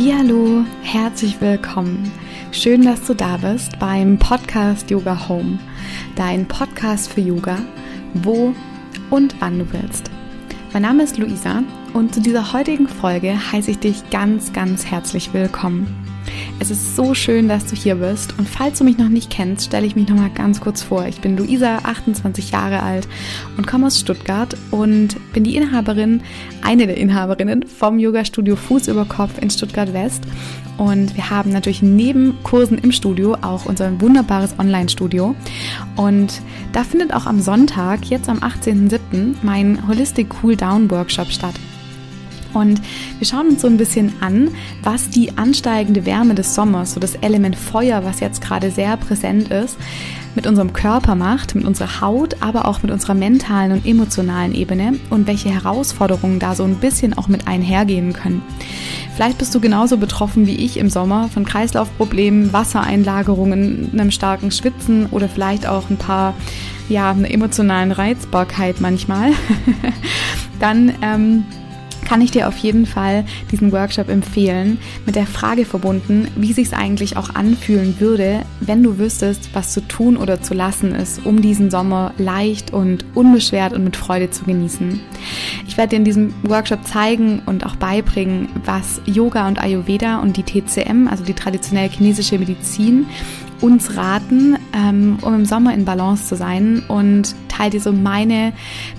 Hallihallo, herzlich willkommen. Schön, dass du da bist beim Podcast Yoga Home, dein Podcast für Yoga, wo und wann du willst. Mein Name ist Luisa und zu dieser heutigen Folge heiße ich dich ganz, ganz herzlich willkommen. Es ist so schön, dass du hier bist und falls du mich noch nicht kennst, stelle ich mich noch mal ganz kurz vor. Ich bin Luisa, 28 Jahre alt und komme aus Stuttgart und bin die Inhaberin, eine der Inhaberinnen vom Yoga Studio Fuß über Kopf in Stuttgart West und wir haben natürlich neben Kursen im Studio auch unser wunderbares Online-Studio. Und da findet auch am Sonntag, jetzt am 18.07., mein Holistic Cool Down Workshop statt. Und wir schauen uns so ein bisschen an, was die ansteigende Wärme des Sommers, so das Element Feuer, was jetzt gerade sehr präsent ist, mit unserem Körper macht, mit unserer Haut, aber auch mit unserer mentalen und emotionalen Ebene und welche Herausforderungen da so ein bisschen auch mit einhergehen können. Vielleicht bist du genauso betroffen wie ich im Sommer von Kreislaufproblemen, Wassereinlagerungen, einem starken Schwitzen oder vielleicht auch ein paar, ja, einer emotionalen Reizbarkeit manchmal. Dann ähm, kann ich dir auf jeden Fall diesen Workshop empfehlen, mit der Frage verbunden, wie sich es eigentlich auch anfühlen würde, wenn du wüsstest, was zu tun oder zu lassen ist, um diesen Sommer leicht und unbeschwert und mit Freude zu genießen. Ich werde dir in diesem Workshop zeigen und auch beibringen, was Yoga und Ayurveda und die TCM, also die traditionelle chinesische Medizin, uns raten, ähm, um im Sommer in Balance zu sein und teile dir so meine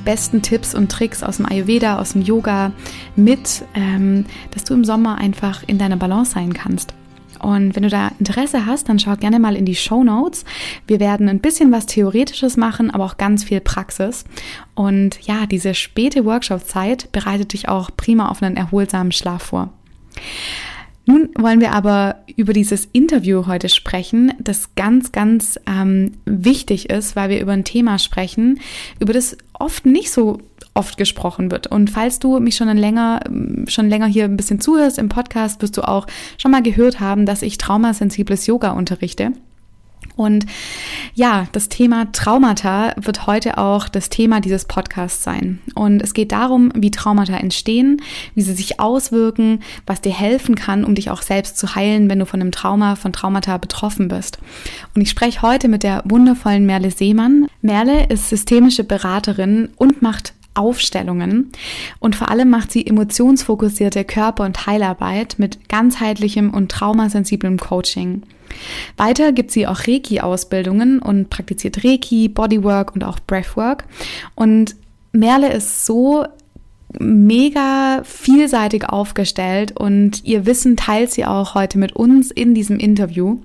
besten Tipps und Tricks aus dem Ayurveda, aus dem Yoga mit, ähm, dass du im Sommer einfach in deiner Balance sein kannst. Und wenn du da Interesse hast, dann schau gerne mal in die Show Notes. Wir werden ein bisschen was Theoretisches machen, aber auch ganz viel Praxis. Und ja, diese späte Workshop-Zeit bereitet dich auch prima auf einen erholsamen Schlaf vor. Nun wollen wir aber über dieses Interview heute sprechen, das ganz, ganz ähm, wichtig ist, weil wir über ein Thema sprechen, über das oft nicht so oft gesprochen wird. Und falls du mich schon länger, schon länger hier ein bisschen zuhörst im Podcast, wirst du auch schon mal gehört haben, dass ich traumasensibles Yoga unterrichte. Und ja, das Thema Traumata wird heute auch das Thema dieses Podcasts sein. Und es geht darum, wie Traumata entstehen, wie sie sich auswirken, was dir helfen kann, um dich auch selbst zu heilen, wenn du von einem Trauma, von Traumata betroffen bist. Und ich spreche heute mit der wundervollen Merle Seemann. Merle ist systemische Beraterin und macht Aufstellungen und vor allem macht sie emotionsfokussierte Körper- und Heilarbeit mit ganzheitlichem und traumasensiblem Coaching. Weiter gibt sie auch Reiki-Ausbildungen und praktiziert Reiki, Bodywork und auch Breathwork. Und Merle ist so mega vielseitig aufgestellt und ihr Wissen teilt sie auch heute mit uns in diesem Interview.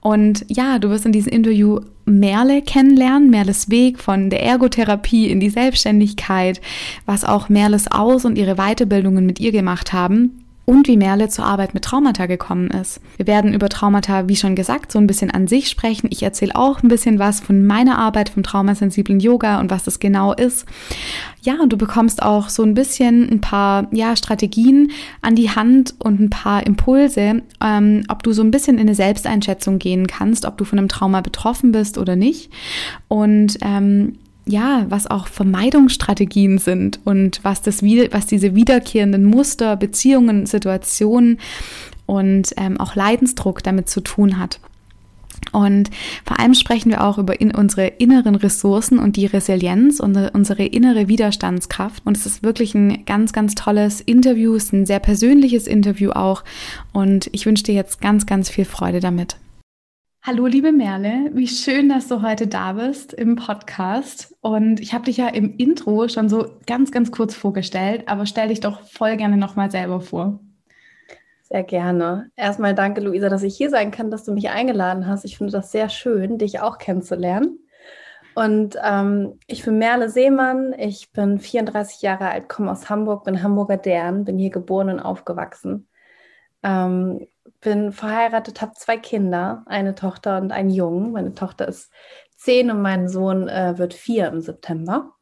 Und ja, du wirst in diesem Interview Merle kennenlernen, Merles Weg von der Ergotherapie in die Selbstständigkeit, was auch Merles Aus- und ihre Weiterbildungen mit ihr gemacht haben und wie Merle zur Arbeit mit Traumata gekommen ist. Wir werden über Traumata, wie schon gesagt, so ein bisschen an sich sprechen. Ich erzähle auch ein bisschen was von meiner Arbeit vom traumasensiblen Yoga und was das genau ist. Ja, und du bekommst auch so ein bisschen ein paar ja, Strategien an die Hand und ein paar Impulse, ähm, ob du so ein bisschen in eine Selbsteinschätzung gehen kannst, ob du von einem Trauma betroffen bist oder nicht. Und ähm, ja, was auch Vermeidungsstrategien sind und was das was diese wiederkehrenden Muster, Beziehungen, Situationen und ähm, auch Leidensdruck damit zu tun hat. Und vor allem sprechen wir auch über in unsere inneren Ressourcen und die Resilienz und unsere innere Widerstandskraft. Und es ist wirklich ein ganz, ganz tolles Interview, es ist ein sehr persönliches Interview auch. Und ich wünsche dir jetzt ganz, ganz viel Freude damit. Hallo, liebe Merle, wie schön, dass du heute da bist im Podcast. Und ich habe dich ja im Intro schon so ganz, ganz kurz vorgestellt, aber stell dich doch voll gerne nochmal selber vor. Sehr gerne. Erstmal danke, Luisa, dass ich hier sein kann, dass du mich eingeladen hast. Ich finde das sehr schön, dich auch kennenzulernen. Und ähm, ich bin Merle Seemann, ich bin 34 Jahre alt, komme aus Hamburg, bin Hamburger Dern, bin hier geboren und aufgewachsen. Ähm, bin verheiratet, habe zwei Kinder, eine Tochter und einen Jungen. Meine Tochter ist zehn und mein Sohn äh, wird vier im September.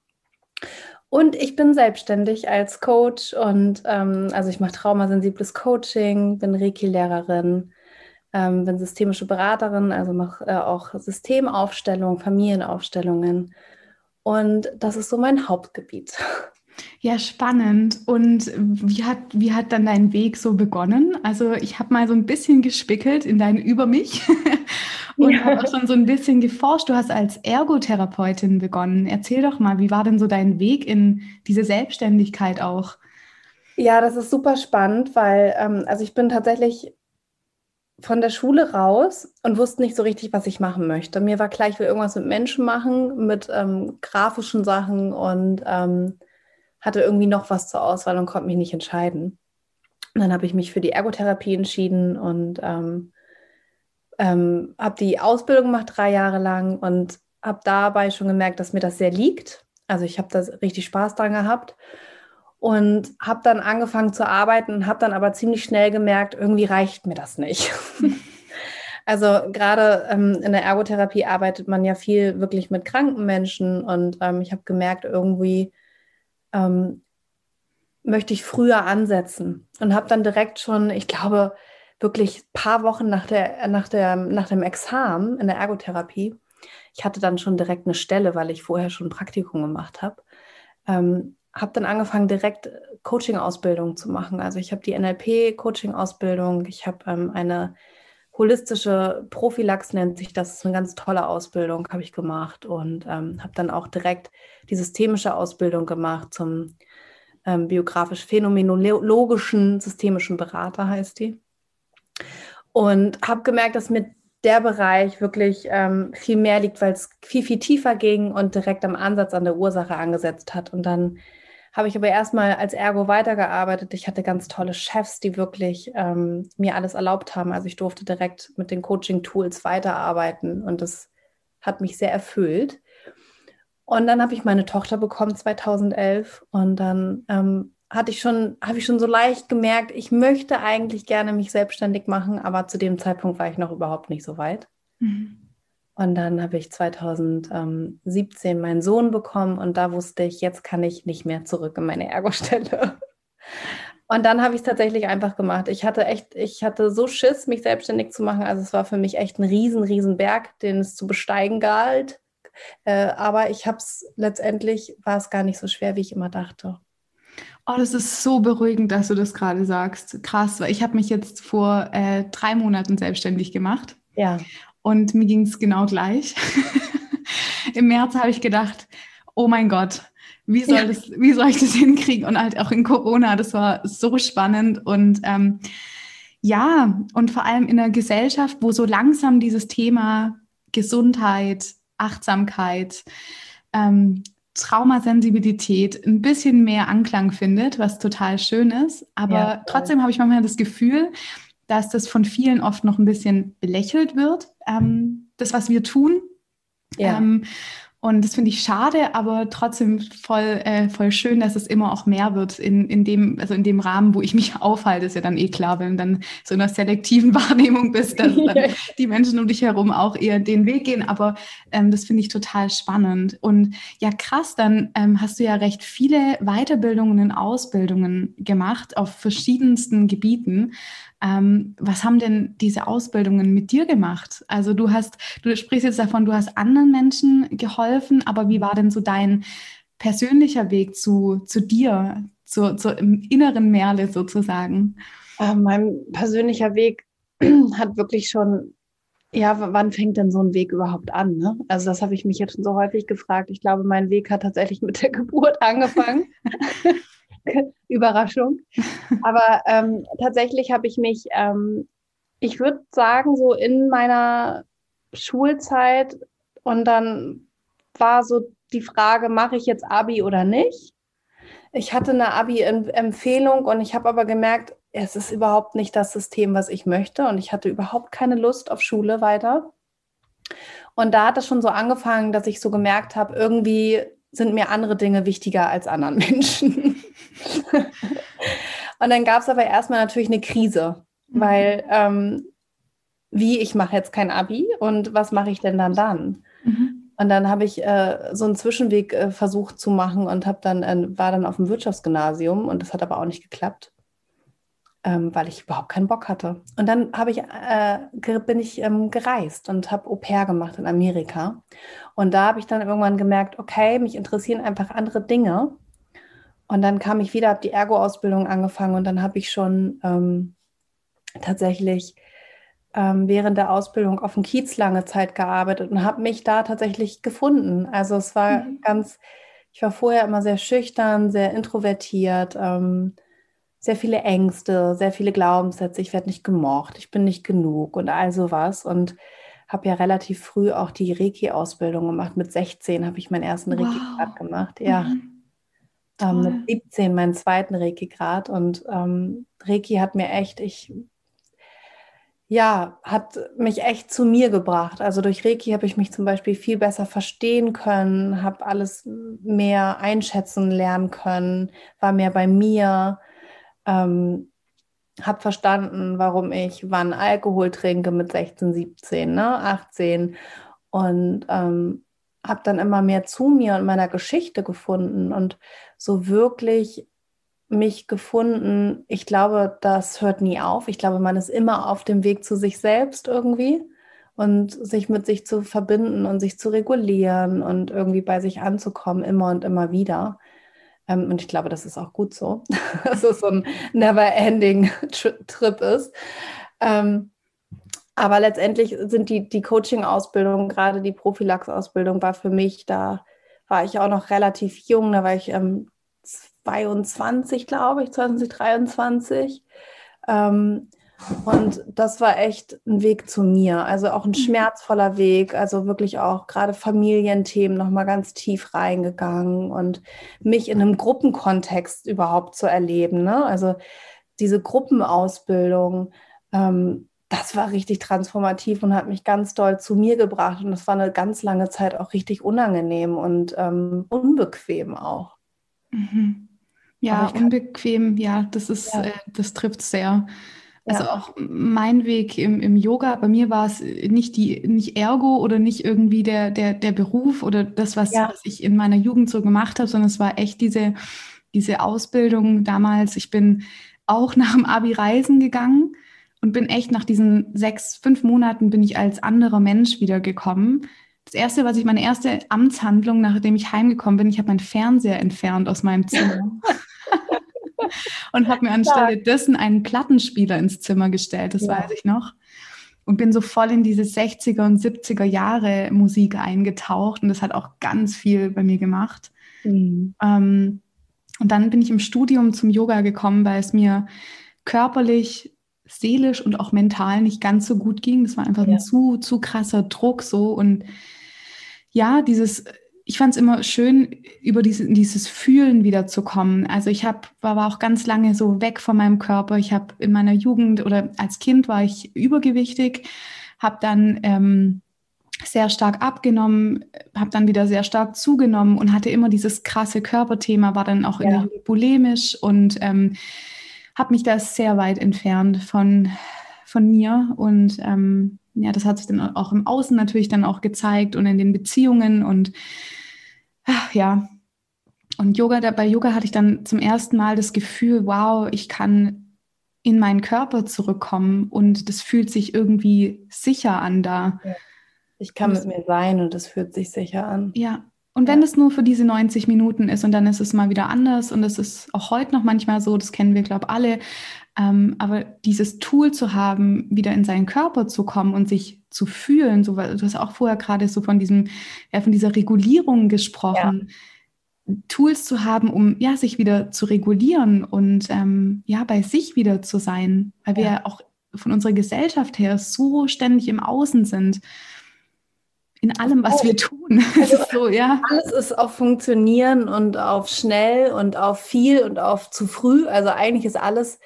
Und ich bin selbstständig als Coach und ähm, also ich mache traumasensibles Coaching, bin Reiki-Lehrerin, ähm, bin systemische Beraterin, also mache äh, auch Systemaufstellungen, Familienaufstellungen. Und das ist so mein Hauptgebiet. Ja, spannend. Und wie hat, wie hat dann dein Weg so begonnen? Also ich habe mal so ein bisschen gespickelt in dein Über mich und ja. habe auch schon so ein bisschen geforscht. Du hast als Ergotherapeutin begonnen. Erzähl doch mal, wie war denn so dein Weg in diese Selbstständigkeit auch? Ja, das ist super spannend, weil ähm, also ich bin tatsächlich von der Schule raus und wusste nicht so richtig, was ich machen möchte. Mir war klar, ich will irgendwas mit Menschen machen, mit ähm, grafischen Sachen und ähm, hatte irgendwie noch was zur Auswahl und konnte mich nicht entscheiden. Und dann habe ich mich für die Ergotherapie entschieden und ähm, ähm, habe die Ausbildung gemacht, drei Jahre lang und habe dabei schon gemerkt, dass mir das sehr liegt. Also ich habe da richtig Spaß dran gehabt und habe dann angefangen zu arbeiten habe dann aber ziemlich schnell gemerkt, irgendwie reicht mir das nicht. also gerade ähm, in der Ergotherapie arbeitet man ja viel wirklich mit kranken Menschen und ähm, ich habe gemerkt, irgendwie ähm, möchte ich früher ansetzen und habe dann direkt schon, ich glaube, wirklich ein paar Wochen nach, der, nach, der, nach dem Examen in der Ergotherapie, ich hatte dann schon direkt eine Stelle, weil ich vorher schon ein Praktikum gemacht habe, ähm, habe dann angefangen, direkt Coaching-Ausbildung zu machen. Also ich habe die NLP-Coaching-Ausbildung, ich habe ähm, eine holistische Prophylax nennt sich das, das ist eine ganz tolle Ausbildung, habe ich gemacht und ähm, habe dann auch direkt die systemische Ausbildung gemacht zum ähm, biografisch-phänomenologischen systemischen Berater heißt die. Und habe gemerkt, dass mir der Bereich wirklich ähm, viel mehr liegt, weil es viel, viel tiefer ging und direkt am Ansatz an der Ursache angesetzt hat. Und dann habe ich aber erstmal als Ergo weitergearbeitet. Ich hatte ganz tolle Chefs, die wirklich ähm, mir alles erlaubt haben. Also ich durfte direkt mit den Coaching-Tools weiterarbeiten und das hat mich sehr erfüllt. Und dann habe ich meine Tochter bekommen 2011 und dann ähm, hatte ich schon, habe ich schon so leicht gemerkt, ich möchte eigentlich gerne mich selbstständig machen, aber zu dem Zeitpunkt war ich noch überhaupt nicht so weit. Mhm. Und dann habe ich 2017 meinen Sohn bekommen und da wusste ich, jetzt kann ich nicht mehr zurück in meine Ergostelle. Und dann habe ich es tatsächlich einfach gemacht. Ich hatte echt, ich hatte so Schiss, mich selbstständig zu machen. Also es war für mich echt ein riesen, riesen Berg, den es zu besteigen galt. Äh, aber ich habe es letztendlich, war es gar nicht so schwer, wie ich immer dachte. Oh, das ist so beruhigend, dass du das gerade sagst. Krass, weil ich habe mich jetzt vor äh, drei Monaten selbstständig gemacht. Ja. Und mir ging es genau gleich. Im März habe ich gedacht, oh mein Gott, wie soll, ja. das, wie soll ich das hinkriegen? Und halt auch in Corona, das war so spannend. Und ähm, ja, und vor allem in einer Gesellschaft, wo so langsam dieses Thema Gesundheit, Achtsamkeit, ähm, Traumasensibilität ein bisschen mehr Anklang findet, was total schön ist. Aber ja, trotzdem habe ich manchmal das Gefühl, dass das von vielen oft noch ein bisschen belächelt wird, ähm, das, was wir tun. Ja. Ähm, und das finde ich schade, aber trotzdem voll, äh, voll schön, dass es immer auch mehr wird in, in, dem, also in dem Rahmen, wo ich mich aufhalte, ist ja dann eh klar, wenn du dann so in einer selektiven Wahrnehmung bist, dass dann die Menschen um dich herum auch eher den Weg gehen. Aber ähm, das finde ich total spannend. Und ja, krass, dann ähm, hast du ja recht viele Weiterbildungen und Ausbildungen gemacht auf verschiedensten Gebieten. Ähm, was haben denn diese Ausbildungen mit dir gemacht? Also du hast, du sprichst jetzt davon, du hast anderen Menschen geholfen, aber wie war denn so dein persönlicher Weg zu, zu dir, zu, zu im inneren Merle sozusagen? Äh, mein persönlicher Weg hat wirklich schon ja, wann fängt denn so ein Weg überhaupt an? Ne? Also das habe ich mich jetzt schon so häufig gefragt. Ich glaube, mein Weg hat tatsächlich mit der Geburt angefangen. Überraschung. Aber ähm, tatsächlich habe ich mich, ähm, ich würde sagen, so in meiner Schulzeit und dann war so die Frage, mache ich jetzt Abi oder nicht? Ich hatte eine Abi-Empfehlung und ich habe aber gemerkt, es ist überhaupt nicht das System, was ich möchte und ich hatte überhaupt keine Lust auf Schule weiter. Und da hat es schon so angefangen, dass ich so gemerkt habe, irgendwie sind mir andere Dinge wichtiger als anderen Menschen. und dann gab es aber erstmal natürlich eine Krise, mhm. weil ähm, wie, ich mache jetzt kein Abi und was mache ich denn dann dann? Mhm. Und dann habe ich äh, so einen Zwischenweg äh, versucht zu machen und habe dann äh, war dann auf dem Wirtschaftsgymnasium und das hat aber auch nicht geklappt, ähm, weil ich überhaupt keinen Bock hatte. Und dann ich äh, bin ich ähm, gereist und habe Au pair gemacht in Amerika und da habe ich dann irgendwann gemerkt, okay, mich interessieren einfach andere Dinge Und dann kam ich wieder, habe die Ergo-Ausbildung angefangen und dann habe ich schon ähm, tatsächlich ähm, während der Ausbildung auf dem Kiez lange Zeit gearbeitet und habe mich da tatsächlich gefunden. Also es war mhm. ganz, ich war vorher immer sehr schüchtern, sehr introvertiert, ähm, sehr viele Ängste, sehr viele Glaubenssätze, ich werde nicht gemocht, ich bin nicht genug und all sowas. Und habe ja relativ früh auch die Reiki-Ausbildung gemacht. Mit 16 habe ich meinen ersten wow. Reiki-Grad gemacht. Ja. Mhm. Ähm, mit 17 meinen zweiten Reiki-Grad. Und ähm, Reiki hat mir echt, ich ja, hat mich echt zu mir gebracht. Also durch Reiki habe ich mich zum Beispiel viel besser verstehen können, habe alles mehr einschätzen lernen können, war mehr bei mir, ähm, habe verstanden, warum ich wann Alkohol trinke mit 16, 17, ne, 18 und ähm, habe dann immer mehr zu mir und meiner Geschichte gefunden und so wirklich mich gefunden. Ich glaube, das hört nie auf. Ich glaube, man ist immer auf dem Weg zu sich selbst irgendwie und sich mit sich zu verbinden und sich zu regulieren und irgendwie bei sich anzukommen, immer und immer wieder. Ähm, und ich glaube, das ist auch gut so, dass es so ein never-ending Trip ist. Ähm, aber letztendlich sind die, die Coaching-Ausbildung, gerade die Prophylax-Ausbildung, war für mich, da war ich auch noch relativ jung, da war ich ähm, 22, glaube ich, 2023. Ähm, und das war echt ein Weg zu mir, also auch ein mhm. schmerzvoller Weg, also wirklich auch gerade Familienthemen nochmal ganz tief reingegangen und mich in einem Gruppenkontext überhaupt zu erleben. Ne? Also diese Gruppenausbildung, ähm, das war richtig transformativ und hat mich ganz doll zu mir gebracht. Und das war eine ganz lange Zeit auch richtig unangenehm und ähm, unbequem auch. Mhm. Ja, unbequem, ja, das ist, ja. Äh, das trifft sehr. Also ja. auch mein Weg im, im Yoga, bei mir war es nicht die, nicht Ergo oder nicht irgendwie der, der, der Beruf oder das, was, ja. was ich in meiner Jugend so gemacht habe, sondern es war echt diese, diese Ausbildung damals. Ich bin auch nach dem Abi reisen gegangen und bin echt nach diesen sechs, fünf Monaten bin ich als anderer Mensch wiedergekommen. Das erste, was ich, meine erste Amtshandlung, nachdem ich heimgekommen bin, ich habe meinen Fernseher entfernt aus meinem Zimmer. und habe mir anstelle dessen einen Plattenspieler ins Zimmer gestellt, das ja. weiß ich noch. Und bin so voll in diese 60er und 70er Jahre Musik eingetaucht und das hat auch ganz viel bei mir gemacht. Mhm. Ähm, und dann bin ich im Studium zum Yoga gekommen, weil es mir körperlich, seelisch und auch mental nicht ganz so gut ging. Das war einfach ja. ein zu, zu krasser Druck so. Und ja, dieses ich fand es immer schön, über diese, dieses Fühlen wiederzukommen. Also ich hab, war auch ganz lange so weg von meinem Körper. Ich habe in meiner Jugend oder als Kind war ich übergewichtig, habe dann ähm, sehr stark abgenommen, habe dann wieder sehr stark zugenommen und hatte immer dieses krasse Körperthema, war dann auch ja. bulimisch und ähm, habe mich da sehr weit entfernt von, von mir und ähm, ja, das hat sich dann auch im Außen natürlich dann auch gezeigt und in den Beziehungen und ach, ja. Und Yoga, bei Yoga hatte ich dann zum ersten Mal das Gefühl, wow, ich kann in meinen Körper zurückkommen und das fühlt sich irgendwie sicher an da. Ich kann mit mir sein und es fühlt sich sicher an. Ja. Und wenn ja. es nur für diese 90 Minuten ist und dann ist es mal wieder anders und es ist auch heute noch manchmal so, das kennen wir, glaube ich, alle, ähm, aber dieses Tool zu haben, wieder in seinen Körper zu kommen und sich zu fühlen, so, du hast auch vorher gerade so von diesem, ja, von dieser Regulierung gesprochen. Ja. Tools zu haben, um ja sich wieder zu regulieren und ähm, ja bei sich wieder zu sein, weil wir ja auch von unserer Gesellschaft her so ständig im Außen sind in allem, was wir tun. Also so, ja. Alles ist auf Funktionieren und auf schnell und auf viel und auf zu früh. Also eigentlich ist alles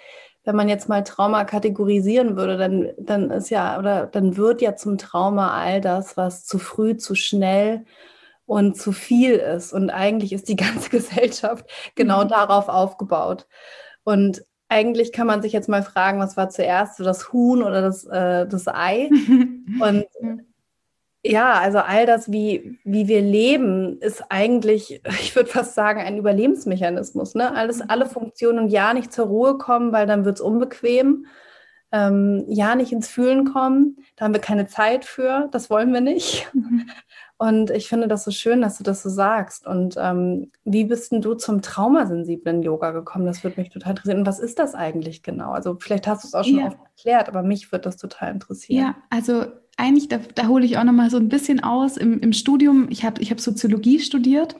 wenn man jetzt mal Trauma kategorisieren würde, dann, dann ist ja, oder dann wird ja zum Trauma all das, was zu früh, zu schnell und zu viel ist. Und eigentlich ist die ganze Gesellschaft genau mhm. darauf aufgebaut. Und eigentlich kann man sich jetzt mal fragen, was war zuerst, das Huhn oder das, äh, das Ei? Und ja, also all das, wie, wie wir leben, ist eigentlich, ich würde fast sagen, ein Überlebensmechanismus. Ne? Alles, mhm. alle Funktionen ja nicht zur Ruhe kommen, weil dann wird es unbequem. Ähm, ja nicht ins Fühlen kommen, da haben wir keine Zeit für, das wollen wir nicht. Mhm. Und ich finde das so schön, dass du das so sagst. Und ähm, wie bist denn du zum traumasensiblen Yoga gekommen? Das würde mich total interessieren. Und was ist das eigentlich genau? Also vielleicht hast du es auch schon ja. oft erklärt, aber mich würde das total interessieren. Ja, also eigentlich, da, da hole ich auch noch mal so ein bisschen aus. Im, im Studium, ich habe ich hab Soziologie studiert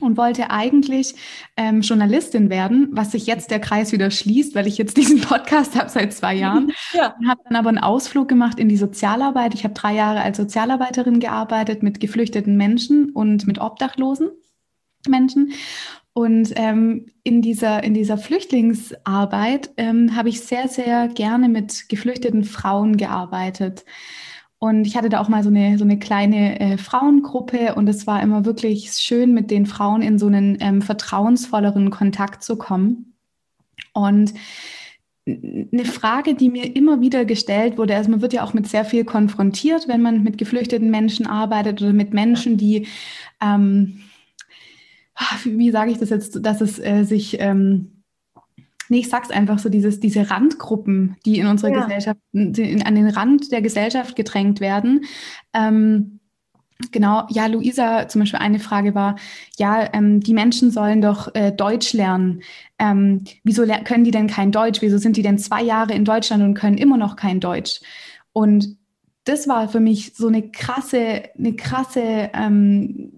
und wollte eigentlich ähm, Journalistin werden, was sich jetzt der Kreis wieder schließt, weil ich jetzt diesen Podcast habe seit zwei Jahren. Ja. Habe dann aber einen Ausflug gemacht in die Sozialarbeit. Ich habe drei Jahre als Sozialarbeiterin gearbeitet mit geflüchteten Menschen und mit obdachlosen Menschen. Und ähm, in, dieser, in dieser Flüchtlingsarbeit ähm, habe ich sehr, sehr gerne mit geflüchteten Frauen gearbeitet. Und ich hatte da auch mal so eine, so eine kleine äh, Frauengruppe und es war immer wirklich schön, mit den Frauen in so einen ähm, vertrauensvolleren Kontakt zu kommen. Und eine Frage, die mir immer wieder gestellt wurde, also man wird ja auch mit sehr viel konfrontiert, wenn man mit geflüchteten Menschen arbeitet oder mit Menschen, die, ähm, ah, wie sage ich das jetzt, dass es äh, sich... Ähm, Nee, ich sag's einfach so, dieses, diese Randgruppen, die in unserer ja. Gesellschaft, die an den Rand der Gesellschaft gedrängt werden. Ähm, Genau, ja, Luisa, zum Beispiel eine Frage war, ja, ähm, die Menschen sollen doch äh, Deutsch lernen. Ähm, wieso können die denn kein Deutsch? Wieso sind die denn zwei Jahre in Deutschland und können immer noch kein Deutsch? Und das war für mich so eine krasse, eine krasse ähm,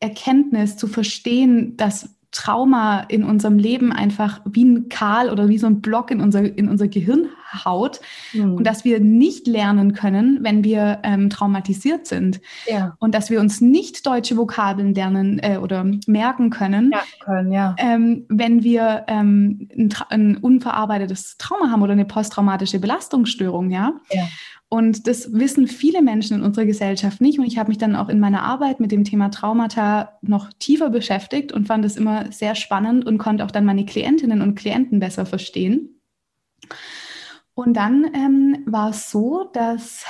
Erkenntnis zu verstehen, dass Trauma in unserem Leben einfach wie ein Kahl oder wie so ein Block in unser, in unser Gehirn haut mhm. und dass wir nicht lernen können, wenn wir ähm, traumatisiert sind. Ja. Und dass wir uns nicht deutsche Vokabeln lernen äh, oder merken können, ja, können ja. Ähm, wenn wir ähm, ein, ein, unverarbeitetes Trauma haben oder eine posttraumatische Belastungsstörung. Ja? Und das wissen viele Menschen in unserer Gesellschaft nicht. Und ich habe mich dann auch in meiner Arbeit mit dem Thema Traumata noch tiefer beschäftigt und fand es immer sehr spannend und konnte auch dann meine Klientinnen und Klienten besser verstehen. Und dann ähm, war es so, dass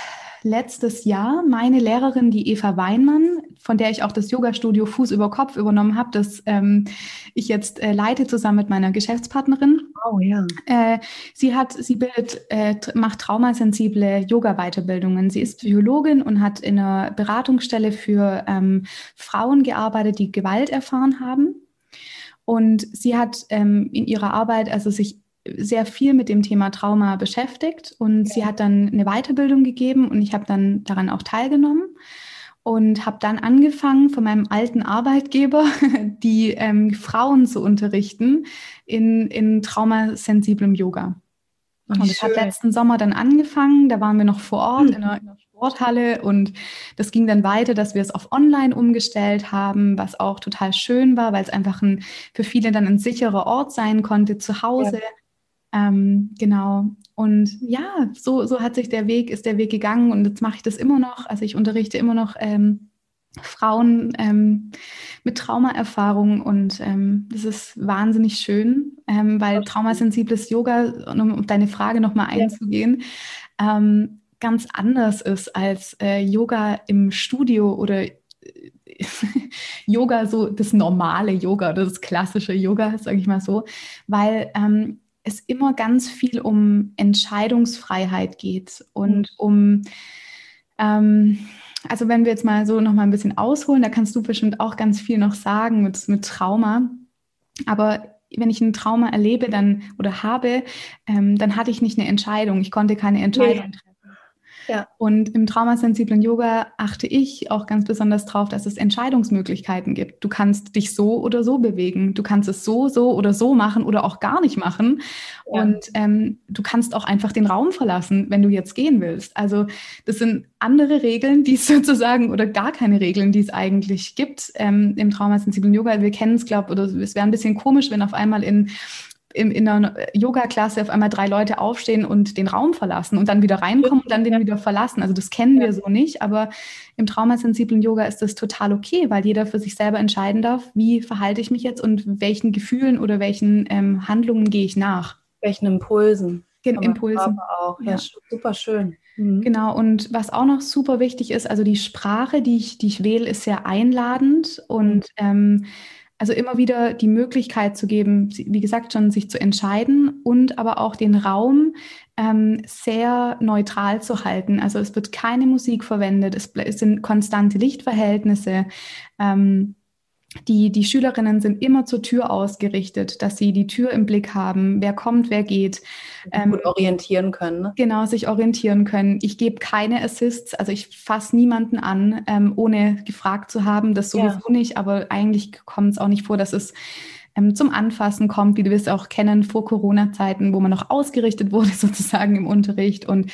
letztes Jahr meine Lehrerin, die Eva Weinmann, von der ich auch das Yoga-Studio Fuß über Kopf übernommen habe, das ähm, ich jetzt äh, leite zusammen mit meiner Geschäftspartnerin. Oh ja. Äh, sie hat, sie bildet, äh, macht traumasensible Yoga-Weiterbildungen. Sie ist Psychologin und hat in einer Beratungsstelle für ähm, Frauen gearbeitet, die Gewalt erfahren haben. Und sie hat ähm, in ihrer Arbeit also sich sehr viel mit dem Thema Trauma beschäftigt und sie hat dann eine Weiterbildung gegeben und ich habe dann daran auch teilgenommen und habe dann angefangen von meinem alten Arbeitgeber die ähm, Frauen zu unterrichten in, in traumasensiblem Yoga. Und das hat letzten Sommer dann angefangen, da waren wir noch vor Ort in, einer, in einer Sporthalle und das ging dann weiter, dass wir es auf Online umgestellt haben, was auch total schön war, weil es einfach ein, für viele dann ein sicherer Ort sein konnte zu Hause. Ja ähm, genau. Und ja, so, so hat sich der Weg, ist der Weg gegangen und jetzt mache ich das immer noch. Also ich unterrichte immer noch ähm, Frauen ähm, mit Traumaerfahrung und ähm, das ist wahnsinnig schön, ähm, weil traumasensibles Yoga, um auf deine Frage nochmal einzugehen, ja. ähm, ganz anders ist als äh, Yoga im Studio oder Yoga, so das normale Yoga, das klassische Yoga, sage ich mal so, weil ähm, es immer ganz viel um Entscheidungsfreiheit geht und mhm. um, ähm, also wenn wir jetzt mal so noch mal ein bisschen ausholen, da kannst du bestimmt auch ganz viel noch sagen mit, mit Trauma. Aber wenn ich ein Trauma erlebe dann oder habe, ähm, dann hatte ich nicht eine Entscheidung. Ich konnte keine Entscheidung treffen. Ja. Und im traumasensiblen Yoga achte ich auch ganz besonders darauf, dass es Entscheidungsmöglichkeiten gibt. Du kannst dich so oder so bewegen. Du kannst es so, so oder so machen oder auch gar nicht machen. Ja. Und ähm, du kannst auch einfach den Raum verlassen, wenn du jetzt gehen willst. Also das sind andere Regeln, die es sozusagen oder gar keine Regeln, die es eigentlich gibt ähm, im traumasensiblen Yoga. Wir kennen es, glaube ich, oder es wäre ein bisschen komisch, wenn auf einmal in in, in einer Yoga-Klasse auf einmal drei Leute aufstehen und den Raum verlassen und dann wieder reinkommen und dann den wieder verlassen. Also das kennen wir so nicht, aber im traumasensiblen Yoga ist das total okay, weil jeder für sich selber entscheiden darf, wie verhalte ich mich jetzt und welchen Gefühlen oder welchen ähm, Handlungen gehe ich nach. Welchen Impulsen. Gen Impulsen. auch. Ja, ja, super schön. Mhm. Genau, und was auch noch super wichtig ist, also die Sprache, die ich, die ich wähle, ist sehr einladend und mhm. ähm, Also immer wieder die Möglichkeit zu geben, wie gesagt schon, sich zu entscheiden und aber auch den Raum ähm, sehr neutral zu halten. Also es wird keine Musik verwendet, es, sind konstante Lichtverhältnisse. Ähm, die, die Schülerinnen sind immer zur Tür ausgerichtet, dass sie die Tür im Blick haben, wer kommt, wer geht. Ähm, Gut orientieren können. Ne? Genau, sich orientieren können. Ich gebe keine Assists, also ich fasse niemanden an, ähm, ohne gefragt zu haben, das sowieso ja. nicht, aber eigentlich kommt es auch nicht vor, dass es ähm, zum Anfassen kommt, wie du es auch kennen, vor Corona-Zeiten, wo man noch ausgerichtet wurde sozusagen im Unterricht. Und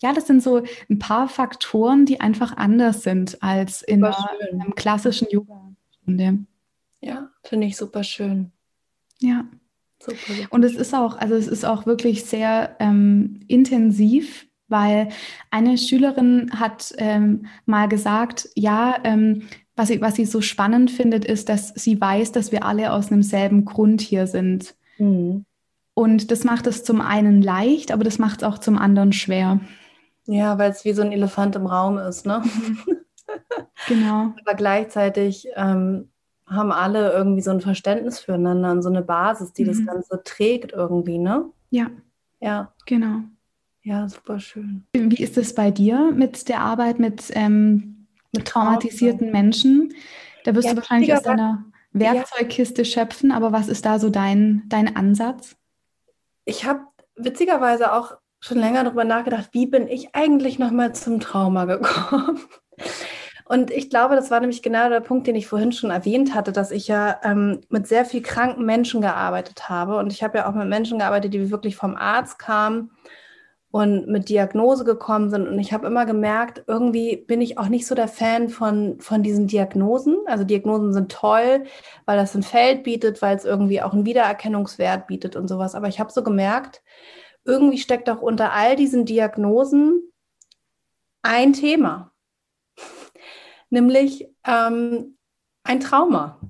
ja, das sind so ein paar Faktoren, die einfach anders sind als in einem klassischen Yoga. Stunde. Ja, finde ich super schön. Ja. Super, super und es ist auch, also es ist auch wirklich sehr ähm, intensiv, weil eine Schülerin hat ähm, mal gesagt, ja, ähm, was, sie, was sie so spannend findet, ist, dass sie weiß, dass wir alle aus einem selben Grund hier sind. Mhm. Und das macht es zum einen leicht, aber das macht es auch zum anderen schwer. Ja, weil es wie so ein Elefant im Raum ist, ne? Genau. Aber gleichzeitig ähm, haben alle irgendwie so ein Verständnis füreinander und so eine Basis, die mhm. das Ganze trägt irgendwie, ne? Ja. Ja. Genau. Ja, super schön. Wie ist es bei dir mit der Arbeit mit, ähm, mit traumatisierten Menschen? Da wirst ja, du wahrscheinlich aus deiner Werkzeugkiste ja. schöpfen, aber was ist da so dein, dein Ansatz? Ich habe witzigerweise auch schon länger darüber nachgedacht, wie bin ich eigentlich nochmal zum Trauma gekommen? Und ich glaube, das war nämlich genau der Punkt, den ich vorhin schon erwähnt hatte, dass ich ja ähm, mit sehr viel kranken Menschen gearbeitet habe. Und ich habe ja auch mit Menschen gearbeitet, die wirklich vom Arzt kamen und mit Diagnose gekommen sind. Und ich habe immer gemerkt, irgendwie bin ich auch nicht so der Fan von, von diesen Diagnosen. Also Diagnosen sind toll, weil das ein Feld bietet, weil es irgendwie auch einen Wiedererkennungswert bietet und sowas. Aber ich habe so gemerkt, irgendwie steckt auch unter all diesen Diagnosen ein Thema nämlich ähm, ein Trauma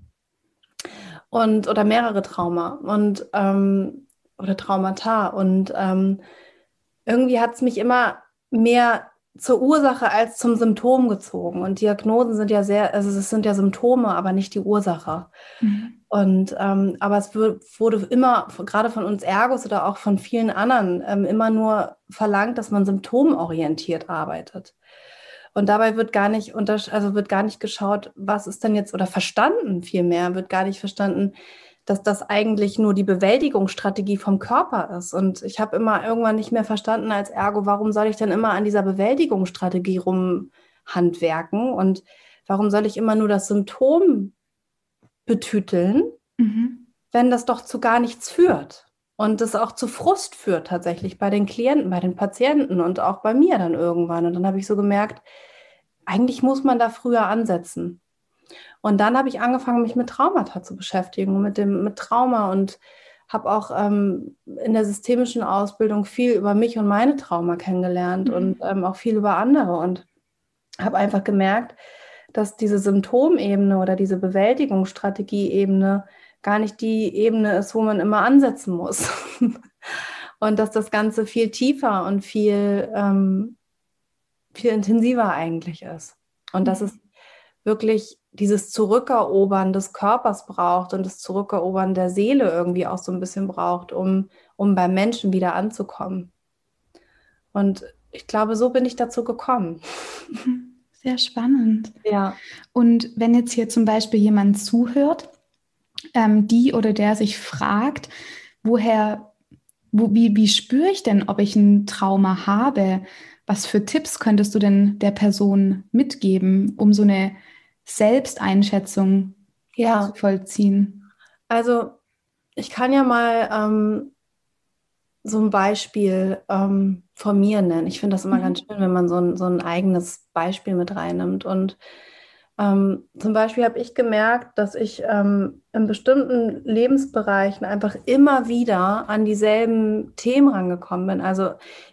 und oder mehrere Trauma und ähm, oder Traumata und ähm, irgendwie hat es mich immer mehr zur Ursache als zum Symptom gezogen und Diagnosen sind ja sehr, also es sind ja Symptome, aber nicht die Ursache. Mhm. Und ähm, aber es wurde immer, gerade von uns Ergos oder auch von vielen anderen, ähm, immer nur verlangt, dass man symptomorientiert arbeitet. Und dabei wird gar nicht also wird gar nicht geschaut, was ist denn jetzt, oder verstanden vielmehr, wird gar nicht verstanden, dass das eigentlich nur die Bewältigungsstrategie vom Körper ist. Und ich habe immer irgendwann nicht mehr verstanden als Ergo, warum soll ich denn immer an dieser Bewältigungsstrategie rumhandwerken und warum soll ich immer nur das Symptom betüteln, mhm. wenn das doch zu gar nichts führt. Und das auch zu Frust führt tatsächlich bei den Klienten, bei den Patienten und auch bei mir dann irgendwann. Und dann habe ich so gemerkt, eigentlich muss man da früher ansetzen. Und dann habe ich angefangen, mich mit Traumata zu beschäftigen, mit dem mit Trauma und habe auch ähm, in der systemischen Ausbildung viel über mich und meine Trauma kennengelernt mhm. und ähm, auch viel über andere und habe einfach gemerkt, dass diese Symptomebene oder diese Bewältigungsstrategieebene gar nicht die Ebene ist, wo man immer ansetzen muss. und dass das Ganze viel tiefer und viel, ähm, viel intensiver eigentlich ist. Und dass es wirklich dieses Zurückerobern des Körpers braucht und das Zurückerobern der Seele irgendwie auch so ein bisschen braucht, um, um beim Menschen wieder anzukommen. Und ich glaube, so bin ich dazu gekommen. Sehr spannend. Ja. Und wenn jetzt hier zum Beispiel jemand zuhört, ähm, die oder der sich fragt, woher, wo, wie, wie spüre ich denn, ob ich ein Trauma habe? Was für Tipps könntest du denn der Person mitgeben, um so eine Selbsteinschätzung ja. zu vollziehen? Also ich kann ja mal ähm, so ein Beispiel ähm, von mir nennen. Ich finde das immer mhm. ganz schön, wenn man so ein, so ein eigenes Beispiel mit reinnimmt. Und ähm, zum Beispiel habe ich gemerkt, dass ich ähm, in bestimmten Lebensbereichen einfach immer wieder an dieselben Themen rangekommen bin. Also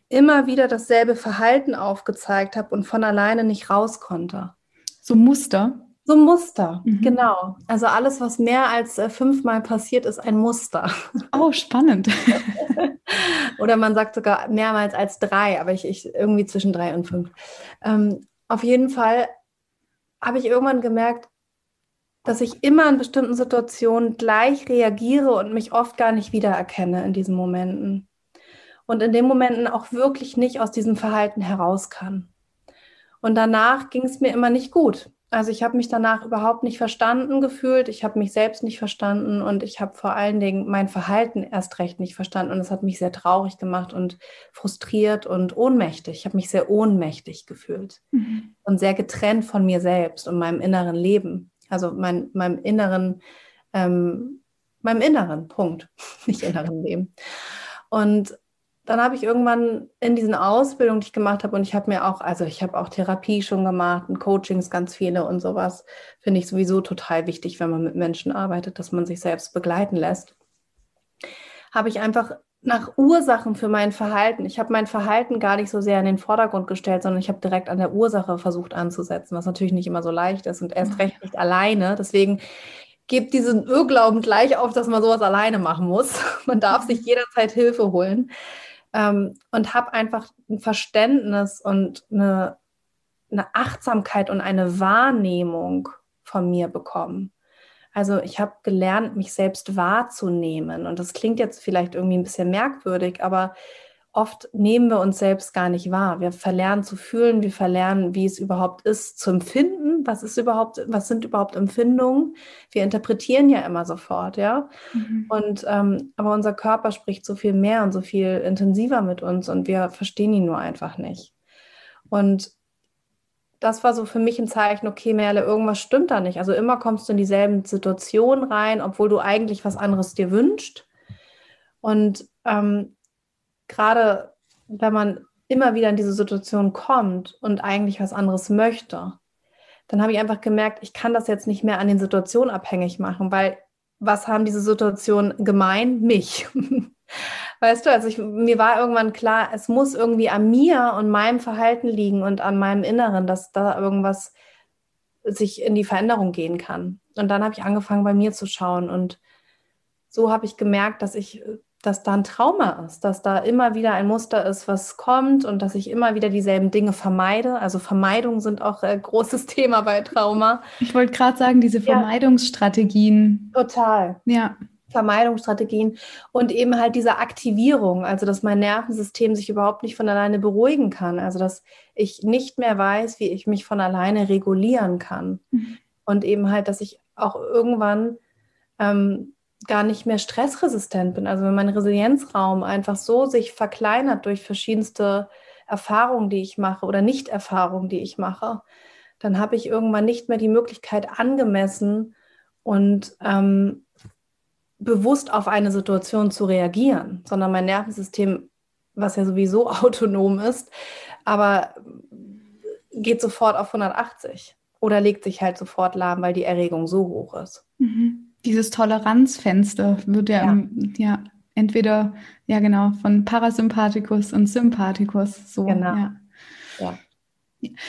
immer wieder dasselbe Verhalten aufgezeigt habe und von alleine nicht raus konnte. So Muster? So Muster, mhm. genau. Also alles, was mehr als äh, fünfmal passiert, ist ein Muster. Oh, spannend. Oder man sagt sogar mehrmals als drei, aber ich, ich irgendwie zwischen drei und fünf. Ähm, auf jeden Fall habe ich irgendwann gemerkt, dass ich immer in bestimmten Situationen gleich reagiere und mich oft gar nicht wiedererkenne in diesen Momenten. Und in den Momenten auch wirklich nicht aus diesem Verhalten heraus kann. Und danach ging es mir immer nicht gut. Also ich habe mich danach überhaupt nicht verstanden gefühlt, ich habe mich selbst nicht verstanden und ich habe vor allen Dingen mein Verhalten erst recht nicht verstanden und es hat mich sehr traurig gemacht und frustriert und ohnmächtig. Ich habe mich sehr ohnmächtig gefühlt mhm. und sehr getrennt von mir selbst und meinem inneren Leben, also mein, meinem inneren, ähm, meinem inneren Punkt, nicht inneren Leben. Und dann habe ich irgendwann in diesen Ausbildungen, die ich gemacht habe, und ich habe mir auch, also ich habe auch Therapie schon gemacht und Coachings ganz viele und sowas, finde ich sowieso total wichtig, wenn man mit Menschen arbeitet, dass man sich selbst begleiten lässt. Habe ich einfach nach Ursachen für mein Verhalten. Ich habe mein Verhalten gar nicht so sehr in den Vordergrund gestellt, sondern ich habe direkt an der Ursache versucht anzusetzen, was natürlich nicht immer so leicht ist und erst recht nicht alleine. Deswegen gebt diesen Irrglauben gleich auf, dass man sowas alleine machen muss. Man darf sich jederzeit Hilfe holen ähm, und habe einfach ein Verständnis und eine, eine Achtsamkeit und eine Wahrnehmung von mir bekommen. Also ich habe gelernt, mich selbst wahrzunehmen. Und das klingt jetzt vielleicht irgendwie ein bisschen merkwürdig, aber oft nehmen wir uns selbst gar nicht wahr. Wir verlernen zu fühlen, wir verlernen, wie es überhaupt ist, zu empfinden. Was ist überhaupt, was sind überhaupt Empfindungen? Wir interpretieren ja immer sofort, ja. Mhm. Und ähm, aber unser Körper spricht so viel mehr und so viel intensiver mit uns und wir verstehen ihn nur einfach nicht. Und das war so für mich ein Zeichen, okay, Merle, irgendwas stimmt da nicht. Also immer kommst du in dieselben Situationen rein, obwohl du eigentlich was anderes dir wünschst. Und ähm, gerade wenn man immer wieder in diese Situation kommt und eigentlich was anderes möchte, dann habe ich einfach gemerkt, ich kann das jetzt nicht mehr an den Situationen abhängig machen, weil was haben diese Situationen gemein? Mich. Weißt du, also ich, mir war irgendwann klar, es muss irgendwie an mir und meinem Verhalten liegen und an meinem Inneren, dass da irgendwas sich in die Veränderung gehen kann. Und dann habe ich angefangen, bei mir zu schauen und so habe ich gemerkt, dass ich dass da ein Trauma ist, dass da immer wieder ein Muster ist, was kommt und dass ich immer wieder dieselben Dinge vermeide. Also Vermeidungen sind auch ein großes Thema bei Trauma. Ich wollte gerade sagen, diese Vermeidungsstrategien. Ja, total. Ja. Vermeidungsstrategien und eben halt diese Aktivierung, also dass mein Nervensystem sich überhaupt nicht von alleine beruhigen kann, also dass ich nicht mehr weiß, wie ich mich von alleine regulieren kann mhm. und eben halt, dass ich auch irgendwann ähm, gar nicht mehr stressresistent bin. Also wenn mein Resilienzraum einfach so sich verkleinert durch verschiedenste Erfahrungen, die ich mache oder Nicht-Erfahrungen, die ich mache, dann habe ich irgendwann nicht mehr die Möglichkeit, angemessen und ähm, bewusst auf eine Situation zu reagieren, sondern mein Nervensystem, was ja sowieso autonom ist, aber geht sofort auf 180 oder legt sich halt sofort lahm, weil die Erregung so hoch ist. Mhm dieses Toleranzfenster wird ja, ja. ja. entweder, ja genau, von Parasympathikus und Sympathikus so. Genau. Ja.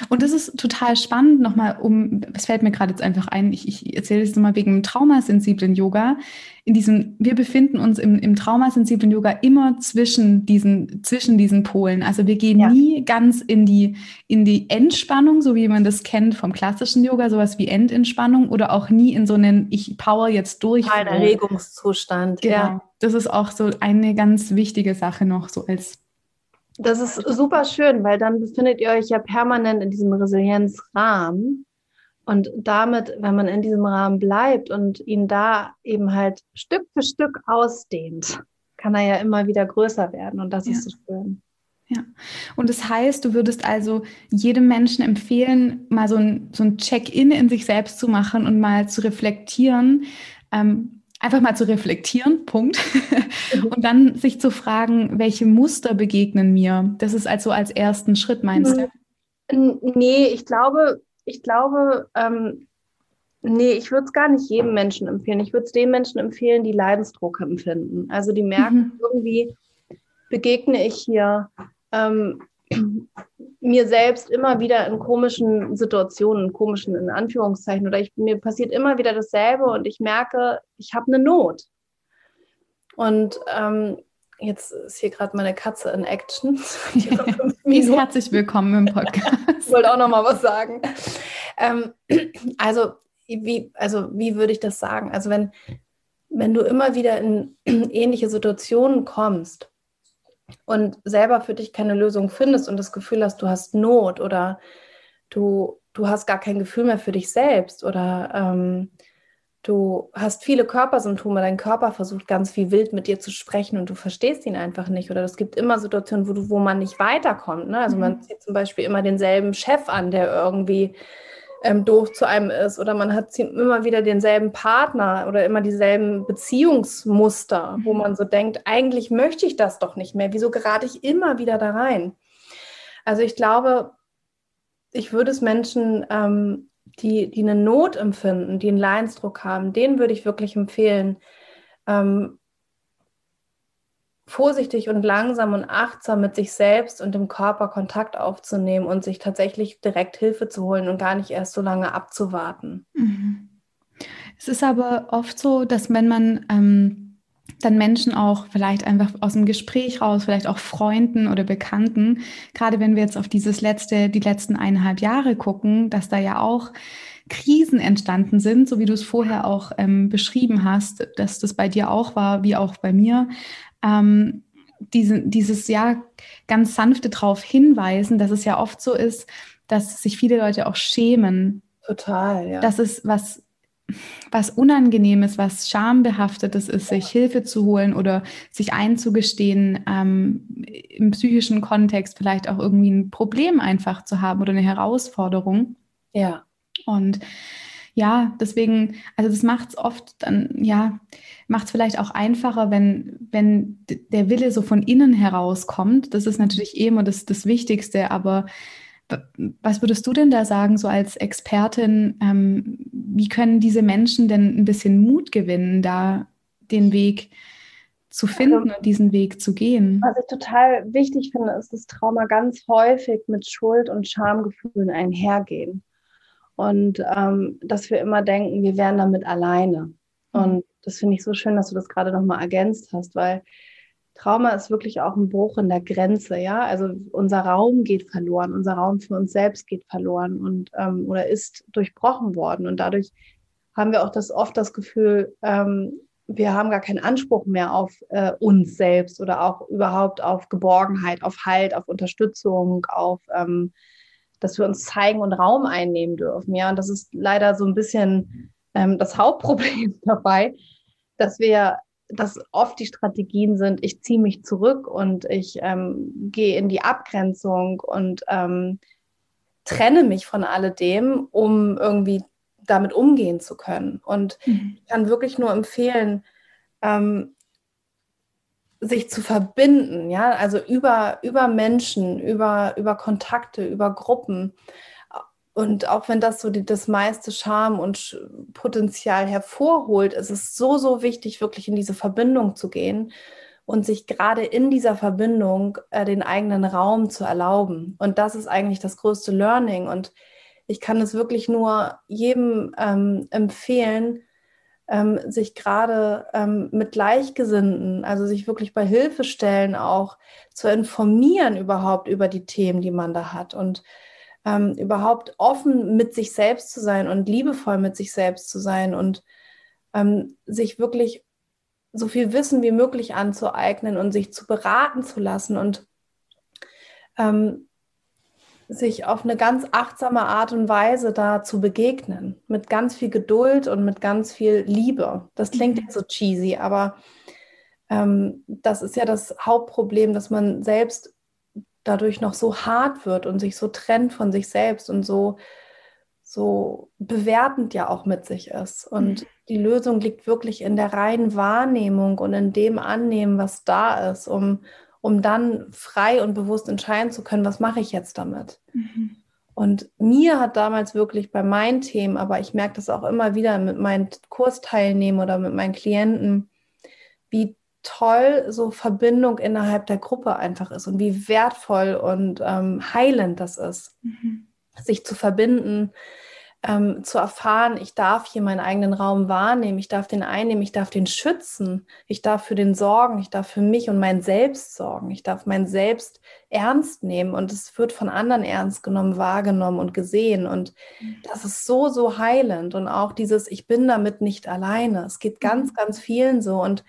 Und das ist total spannend, nochmal um, es fällt mir gerade jetzt einfach ein, ich, ich erzähle es nochmal wegen dem traumasensiblen Yoga. In diesem, wir befinden uns im, im traumasensiblen Yoga immer zwischen diesen, zwischen diesen Polen. Also wir gehen ja. nie ganz in die, in die Entspannung, so wie man das kennt vom klassischen Yoga, sowas wie Endentspannung oder auch nie in so einen, ich power jetzt durch. Ein Erregungszustand, genau. ja. Das ist auch so eine ganz wichtige Sache noch, so als das ist super schön, weil dann befindet ihr euch ja permanent in diesem Resilienzrahmen. Und damit, wenn man in diesem Rahmen bleibt und ihn da eben halt Stück für Stück ausdehnt, kann er ja immer wieder größer werden. Und das ja. ist so schön. Ja, und das heißt, du würdest also jedem Menschen empfehlen, mal so ein, so ein Check-in in sich selbst zu machen und mal zu reflektieren, ähm, einfach mal zu reflektieren, Punkt. Mhm. Und dann sich zu fragen, welche Muster begegnen mir. Das ist also als ersten Schritt, meinst du? Nee, ich glaube, ich glaube, ähm, nee, ich würde es gar nicht jedem Menschen empfehlen. Ich würde es den Menschen empfehlen, die Leidensdruck empfinden. Also die merken, mhm. irgendwie begegne ich hier ähm, mir selbst immer wieder in komischen Situationen, komischen in Anführungszeichen, oder ich, mir passiert immer wieder dasselbe und ich merke, ich habe eine Not. Und ähm, jetzt ist hier gerade meine Katze in Action. herzlich willkommen im Podcast. ich wollte auch noch mal was sagen. Ähm, also wie, also wie würde ich das sagen? Also wenn, wenn du immer wieder in ähnliche Situationen kommst und selber für dich keine Lösung findest und das Gefühl hast, du hast Not oder du, du hast gar kein Gefühl mehr für dich selbst oder ähm, du hast viele Körpersymptome, dein Körper versucht ganz viel wild mit dir zu sprechen und du verstehst ihn einfach nicht. Oder es gibt immer Situationen, wo, du, wo man nicht weiterkommt. Ne? Also man mhm. zieht zum Beispiel immer denselben Chef an, der irgendwie ähm, doof zu einem ist. Oder man hat immer wieder denselben Partner oder immer dieselben Beziehungsmuster, wo mhm. man so denkt, eigentlich möchte ich das doch nicht mehr. Wieso gerate ich immer wieder da rein? Also ich glaube, ich würde es Menschen, ähm, die, die eine Not empfinden, die einen Leidensdruck haben, denen würde ich wirklich empfehlen, ähm, vorsichtig und langsam und achtsam mit sich selbst und dem Körper Kontakt aufzunehmen und sich tatsächlich direkt Hilfe zu holen und gar nicht erst so lange abzuwarten. Mhm. Es ist aber oft so, dass wenn man ähm, dann Menschen auch vielleicht einfach aus dem Gespräch raus, vielleicht auch Freunden oder Bekannten, gerade wenn wir jetzt auf dieses letzte, die letzten eineinhalb Jahre gucken, dass da ja auch Krisen entstanden sind, so wie du es vorher auch ähm, beschrieben hast, dass das bei dir auch war, wie auch bei mir, ähm, diese, dieses ja ganz sanfte darauf hinweisen, dass es ja oft so ist, dass sich viele Leute auch schämen. Total, ja. Dass es was, was Unangenehmes, was Schambehaftetes ist, sich Hilfe zu holen oder sich einzugestehen, ähm, im psychischen Kontext vielleicht auch irgendwie ein Problem einfach zu haben oder eine Herausforderung. Ja. Und ja, deswegen, also das macht es oft dann, ja, macht es vielleicht auch einfacher, wenn, wenn der Wille so von innen herauskommt. Das ist natürlich eh immer das, das Wichtigste, aber was würdest du denn da sagen, so als Expertin, ähm, wie können diese Menschen denn ein bisschen Mut gewinnen, da den Weg zu also finden also, und diesen Weg zu gehen? Was ich total wichtig finde, ist, dass Trauma ganz häufig mit Schuld- und Schamgefühlen einhergehen. Und ähm, dass wir immer denken, wir wären damit alleine. Mhm. Und das finde ich so schön, dass du das gerade nochmal ergänzt hast, weil Trauma ist wirklich auch ein Bruch in der Grenze, ja. Also unser Raum geht verloren, unser Raum für uns selbst geht verloren und ähm, oder ist durchbrochen worden. Und dadurch haben wir auch das oft das Gefühl, ähm, wir haben gar keinen Anspruch mehr auf äh, uns selbst oder auch überhaupt auf Geborgenheit, auf Halt, auf Unterstützung, auf ähm, dass wir uns zeigen und Raum einnehmen dürfen. Ja, und das ist leider so ein bisschen ähm, das Hauptproblem dabei, dass wir, dass oft die Strategien sind, ich ziehe mich zurück und ich ähm, gehe in die Abgrenzung und ähm, trenne mich von alledem, um irgendwie damit umgehen zu können. Und mhm. ich kann wirklich nur empfehlen, ähm, sich zu verbinden, ja, also über, über Menschen, über, über Kontakte, über Gruppen. Und auch wenn das so die, das meiste Charme und Potenzial hervorholt, ist es so, so wichtig, wirklich in diese Verbindung zu gehen und sich gerade in dieser Verbindung äh, den eigenen Raum zu erlauben. Und das ist eigentlich das größte Learning. Und ich kann es wirklich nur jedem ähm, empfehlen, ähm, sich gerade ähm, mit Gleichgesinnten, also sich wirklich bei Hilfestellen auch zu informieren überhaupt über die Themen, die man da hat und ähm, überhaupt offen mit sich selbst zu sein und liebevoll mit sich selbst zu sein und ähm, sich wirklich so viel Wissen wie möglich anzueignen und sich zu beraten zu lassen und ähm, sich auf eine ganz achtsame Art und Weise da zu begegnen, mit ganz viel Geduld und mit ganz viel Liebe. Das klingt jetzt so cheesy, aber ähm, das ist ja das Hauptproblem, dass man selbst dadurch noch so hart wird und sich so trennt von sich selbst und so, so bewertend ja auch mit sich ist. Und mhm. die Lösung liegt wirklich in der reinen Wahrnehmung und in dem Annehmen, was da ist, um, um dann frei und bewusst entscheiden zu können, was mache ich jetzt damit. Mhm. Und mir hat damals wirklich bei meinen Themen, aber ich merke das auch immer wieder mit meinen Kursteilnehmern oder mit meinen Klienten, wie toll so Verbindung innerhalb der Gruppe einfach ist und wie wertvoll und ähm, heilend das ist, mhm. sich zu verbinden, ähm, zu erfahren, ich darf hier meinen eigenen Raum wahrnehmen, ich darf den einnehmen, ich darf den schützen, ich darf für den sorgen, ich darf für mich und mein Selbst sorgen, ich darf mein Selbst ernst nehmen und es wird von anderen ernst genommen, wahrgenommen und gesehen und mhm. das ist so, so heilend und auch dieses, ich bin damit nicht alleine, es geht ganz, mhm. ganz vielen so und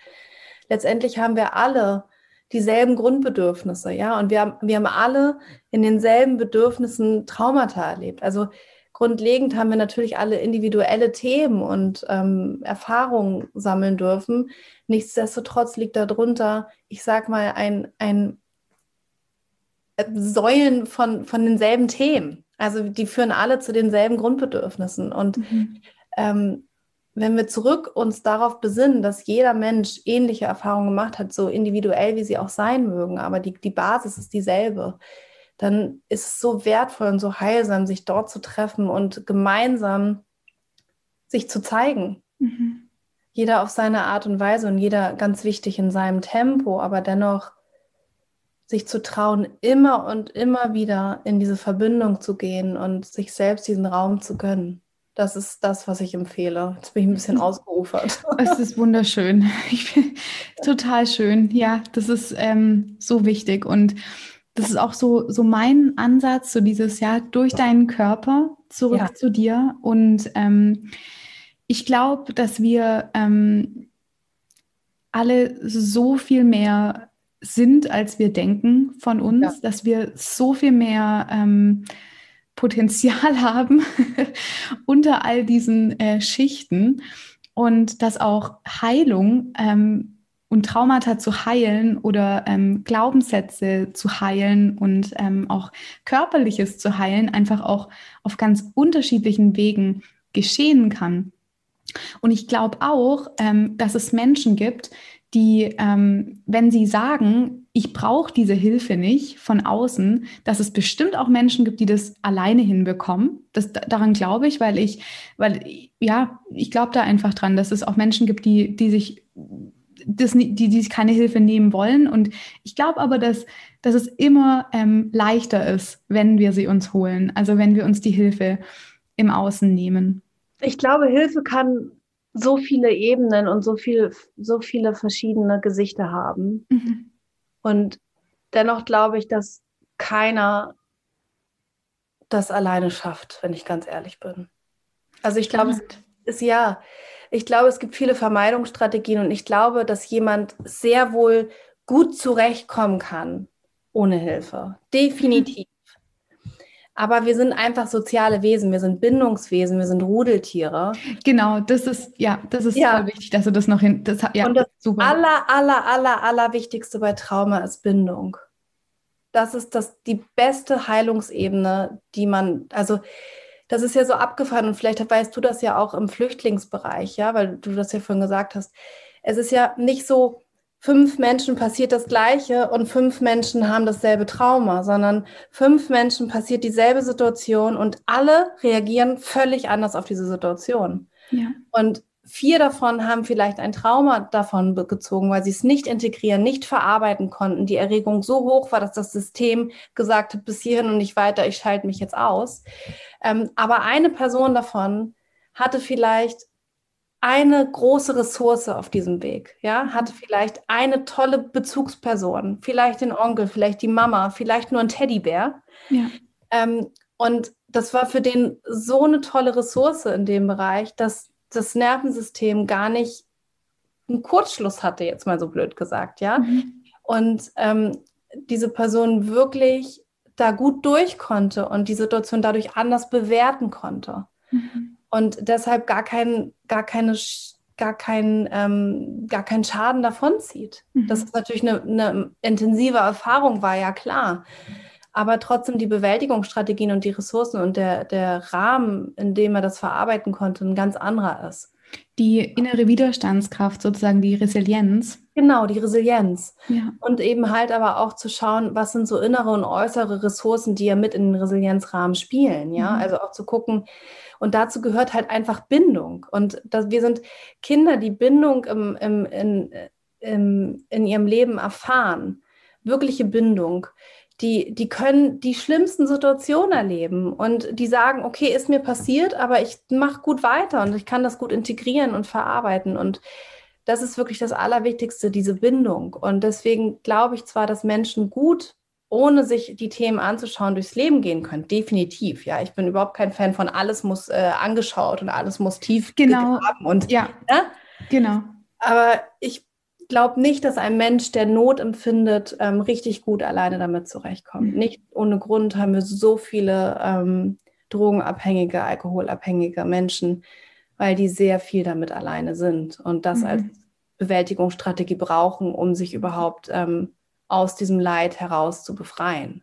letztendlich haben wir alle dieselben Grundbedürfnisse, ja, und wir haben, wir haben alle in denselben Bedürfnissen Traumata erlebt, also grundlegend haben wir natürlich alle individuelle Themen und ähm, Erfahrungen sammeln dürfen. Nichtsdestotrotz liegt darunter, ich sag mal, ein, ein äh, Säulen von, von denselben Themen. Also die führen alle zu denselben Grundbedürfnissen. Und mhm. ähm, wenn wir zurück uns darauf besinnen, dass jeder Mensch ähnliche Erfahrungen gemacht hat, so individuell wie sie auch sein mögen, aber die, die Basis ist dieselbe, dann ist es so wertvoll und so heilsam, sich dort zu treffen und gemeinsam sich zu zeigen. Mhm. Jeder auf seine Art und Weise und jeder ganz wichtig in seinem Tempo, aber dennoch sich zu trauen, immer und immer wieder in diese Verbindung zu gehen und sich selbst diesen Raum zu gönnen. Das ist das, was ich empfehle. Jetzt bin ich ein bisschen ausgeufert. Es ist wunderschön. Ich bin total schön. Ja, das ist ähm, so wichtig. Und das ist auch so, so mein Ansatz, so dieses, ja, durch deinen Körper zurück ja. zu dir. Und ähm, ich glaube, dass wir ähm, alle so viel mehr sind, als wir denken von uns, ja. dass wir so viel mehr ähm, Potenzial haben unter all diesen äh, Schichten und dass auch Heilung ähm, und Traumata zu heilen oder ähm, Glaubenssätze zu heilen und ähm, auch körperliches zu heilen, einfach auch auf ganz unterschiedlichen Wegen geschehen kann. Und ich glaube auch, ähm, dass es Menschen gibt, die, ähm, wenn sie sagen, ich brauche diese Hilfe nicht von außen, dass es bestimmt auch Menschen gibt, die das alleine hinbekommen. Das, daran glaube ich, weil ich, weil, ja, ich glaube da einfach dran, dass es auch Menschen gibt, die, die sich das, die, die keine Hilfe nehmen wollen. Und ich glaube aber, dass, dass es immer ähm, leichter ist, wenn wir sie uns holen. Also wenn wir uns die Hilfe im Außen nehmen. Ich glaube, Hilfe kann so viele Ebenen und so, viel, so viele verschiedene Gesichter haben. Mhm. Und dennoch glaube ich, dass keiner das alleine schafft, wenn ich ganz ehrlich bin. Also ich glaube, es ist ja, ich glaube, es gibt viele Vermeidungsstrategien und ich glaube, dass jemand sehr wohl gut zurechtkommen kann ohne Hilfe. Definitiv. Aber wir sind einfach soziale Wesen, wir sind Bindungswesen, wir sind Rudeltiere. Genau, das ist, ja, das ist ja. wichtig, dass du das noch hin. Das, ja, Und das super. aller, aller, aller, aller Wichtigste bei Trauma ist Bindung. Das ist das, die beste Heilungsebene, die man, also das ist ja so abgefahren und vielleicht weißt du das ja auch im Flüchtlingsbereich, ja, weil du das ja vorhin gesagt hast. Es ist ja nicht so, fünf Menschen passiert das Gleiche und fünf Menschen haben dasselbe Trauma, sondern fünf Menschen passiert dieselbe Situation und alle reagieren völlig anders auf diese Situation. Ja. Und vier davon haben vielleicht ein Trauma davon gezogen, weil sie es nicht integrieren, nicht verarbeiten konnten. Die Erregung so hoch war, dass das System gesagt hat, bis hierhin und nicht weiter, ich schalte mich jetzt aus. Ähm, aber eine Person davon hatte vielleicht eine große Ressource auf diesem Weg, ja, hatte vielleicht eine tolle Bezugsperson, vielleicht den Onkel, vielleicht die Mama, vielleicht nur ein Teddybär. Ja. Ähm, und das war für den so eine tolle Ressource in dem Bereich, dass das Nervensystem gar nicht einen Kurzschluss hatte, jetzt mal so blöd gesagt, ja. Mhm. Und ähm, diese Person wirklich da gut durch konnte und die Situation dadurch anders bewerten konnte. Mhm. Und deshalb gar, kein, gar keine gar keinen ähm, gar keinen Schaden davonzieht. Mhm. Das ist natürlich eine, eine, intensive Erfahrung, war ja klar. Aber trotzdem die Bewältigungsstrategien und die Ressourcen und der, der Rahmen, in dem er das verarbeiten konnte, ein ganz anderer ist. Die innere Widerstandskraft, sozusagen die Resilienz. Genau, die Resilienz. Ja. Und eben halt aber auch zu schauen, was sind so innere und äußere Ressourcen, die ja mit in den Resilienzrahmen spielen. Ja, mhm. also auch zu gucken. Und dazu gehört halt einfach Bindung. Und das, wir sind Kinder, die Bindung im, im, in, im, in ihrem Leben erfahren. Wirkliche Bindung die, die können die schlimmsten Situationen erleben und die sagen, okay, ist mir passiert, aber ich mache gut weiter und ich kann das gut integrieren und verarbeiten. Und das ist wirklich das Allerwichtigste, diese Bindung. Und deswegen glaube ich zwar, dass Menschen gut ohne sich die Themen anzuschauen, durchs Leben gehen können. Definitiv. Ja, ich bin überhaupt kein Fan von alles muss äh, angeschaut und alles muss tief genau. haben und ja, ne? genau. Aber ich glaube nicht, dass ein Mensch, der Not empfindet, ähm, richtig gut alleine damit zurechtkommt. Mhm. Nicht ohne Grund haben wir so viele ähm, drogenabhängige, alkoholabhängige Menschen, weil die sehr viel damit alleine sind und das mhm. als Bewältigungsstrategie brauchen, um sich überhaupt ähm, aus diesem Leid heraus zu befreien.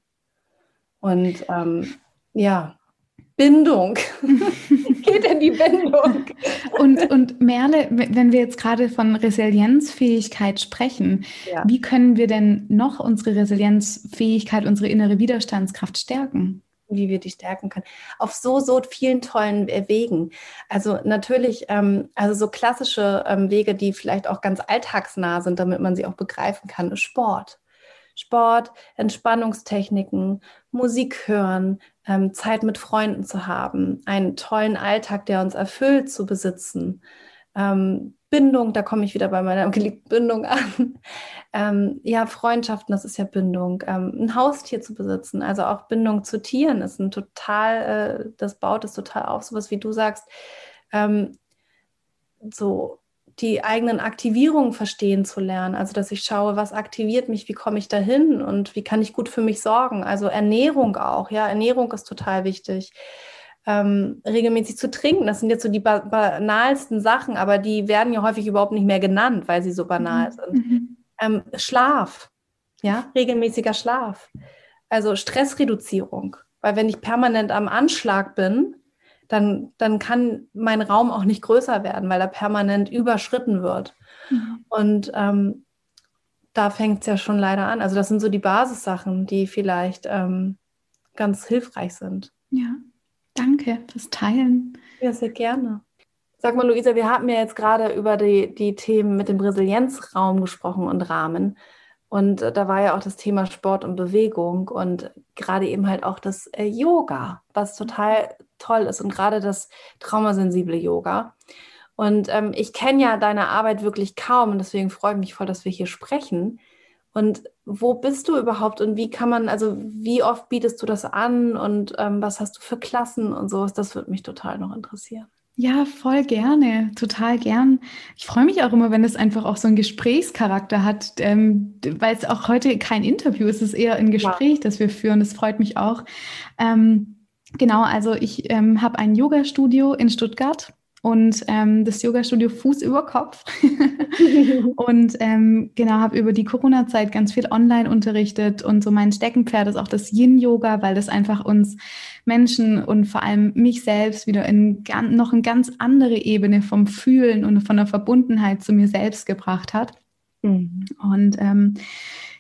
Und ähm, ja, Bindung. Geht in die Bindung. und, und Merle, wenn wir jetzt gerade von Resilienzfähigkeit sprechen, ja. wie können wir denn noch unsere Resilienzfähigkeit, unsere innere Widerstandskraft stärken? Wie wir die stärken können. Auf so, so vielen tollen Wegen. Also natürlich, ähm, also so klassische ähm, Wege, die vielleicht auch ganz alltagsnah sind, damit man sie auch begreifen kann, ist Sport. Sport, Entspannungstechniken, Musik hören, ähm, Zeit mit Freunden zu haben, einen tollen Alltag, der uns erfüllt, zu besitzen. Ähm, Bindung, da komme ich wieder bei meiner geliebten Bindung an. Ähm, ja, Freundschaften, das ist ja Bindung. Ähm, ein Haustier zu besitzen, also auch Bindung zu Tieren ist ein total, äh, das baut es total auf, sowas wie du sagst. Ähm, so die eigenen Aktivierungen verstehen zu lernen. Also, dass ich schaue, was aktiviert mich, wie komme ich dahin und wie kann ich gut für mich sorgen. Also Ernährung auch, ja, Ernährung ist total wichtig. Ähm, regelmäßig zu trinken, das sind jetzt so die ba banalsten Sachen, aber die werden ja häufig überhaupt nicht mehr genannt, weil sie so banal mhm. sind. Mhm. Ähm, Schlaf, ja, regelmäßiger Schlaf. Also Stressreduzierung, weil wenn ich permanent am Anschlag bin, dann, dann kann mein Raum auch nicht größer werden, weil er permanent überschritten wird. Mhm. Und ähm, da fängt es ja schon leider an. Also das sind so die Basissachen, die vielleicht ähm, ganz hilfreich sind. Ja, danke fürs Teilen. Ja, sehr gerne. Sag mal, Luisa, wir haben ja jetzt gerade über die, die Themen mit dem Resilienzraum gesprochen und Rahmen. Und äh, da war ja auch das Thema Sport und Bewegung und gerade eben halt auch das äh, Yoga, was total toll ist und gerade das traumasensible Yoga. Und ähm, ich kenne ja deine Arbeit wirklich kaum und deswegen freue ich mich voll, dass wir hier sprechen. Und wo bist du überhaupt und wie kann man, also wie oft bietest du das an und ähm, was hast du für Klassen und sowas? Das würde mich total noch interessieren. Ja, voll gerne, total gern. Ich freue mich auch immer, wenn es einfach auch so einen Gesprächscharakter hat, ähm, weil es auch heute kein Interview ist, es ist eher ein Gespräch, ja. das wir führen. Das freut mich auch. Ähm, Genau, also ich ähm, habe ein Yoga-Studio in Stuttgart und ähm, das Yoga-Studio Fuß über Kopf. und ähm, genau, habe über die Corona-Zeit ganz viel online unterrichtet und so mein Steckenpferd ist auch das Yin-Yoga, weil das einfach uns Menschen und vor allem mich selbst wieder in noch eine ganz andere Ebene vom Fühlen und von der Verbundenheit zu mir selbst gebracht hat. Mhm. Und ähm,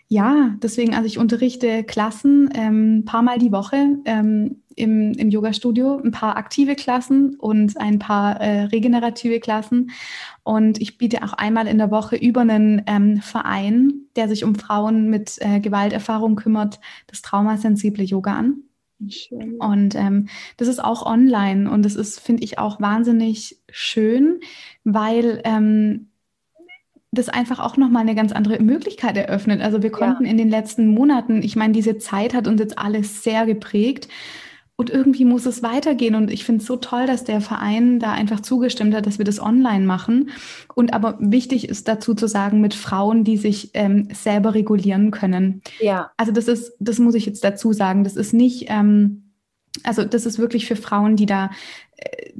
ja, deswegen, also ich unterrichte Klassen ein ähm, paar Mal die Woche ähm, im, im Yoga-Studio, ein paar aktive Klassen und ein paar äh, regenerative Klassen. Und ich biete auch einmal in der Woche über einen ähm, Verein, der sich um Frauen mit äh, Gewalterfahrung kümmert, das traumasensible Yoga an. Schön. Und ähm, das ist auch online und das ist, finde ich, auch wahnsinnig schön, weil ähm, das einfach auch nochmal eine ganz andere Möglichkeit eröffnet. Also wir konnten ja. in den letzten Monaten, ich meine, diese Zeit hat uns jetzt alles sehr geprägt. Und irgendwie muss es weitergehen. Und ich finde es so toll, dass der Verein da einfach zugestimmt hat, dass wir das online machen. Und aber wichtig ist dazu zu sagen, mit Frauen, die sich ähm, selber regulieren können. Ja. Also das ist, das muss ich jetzt dazu sagen. Das ist nicht, ähm, also das ist wirklich für Frauen, die da äh,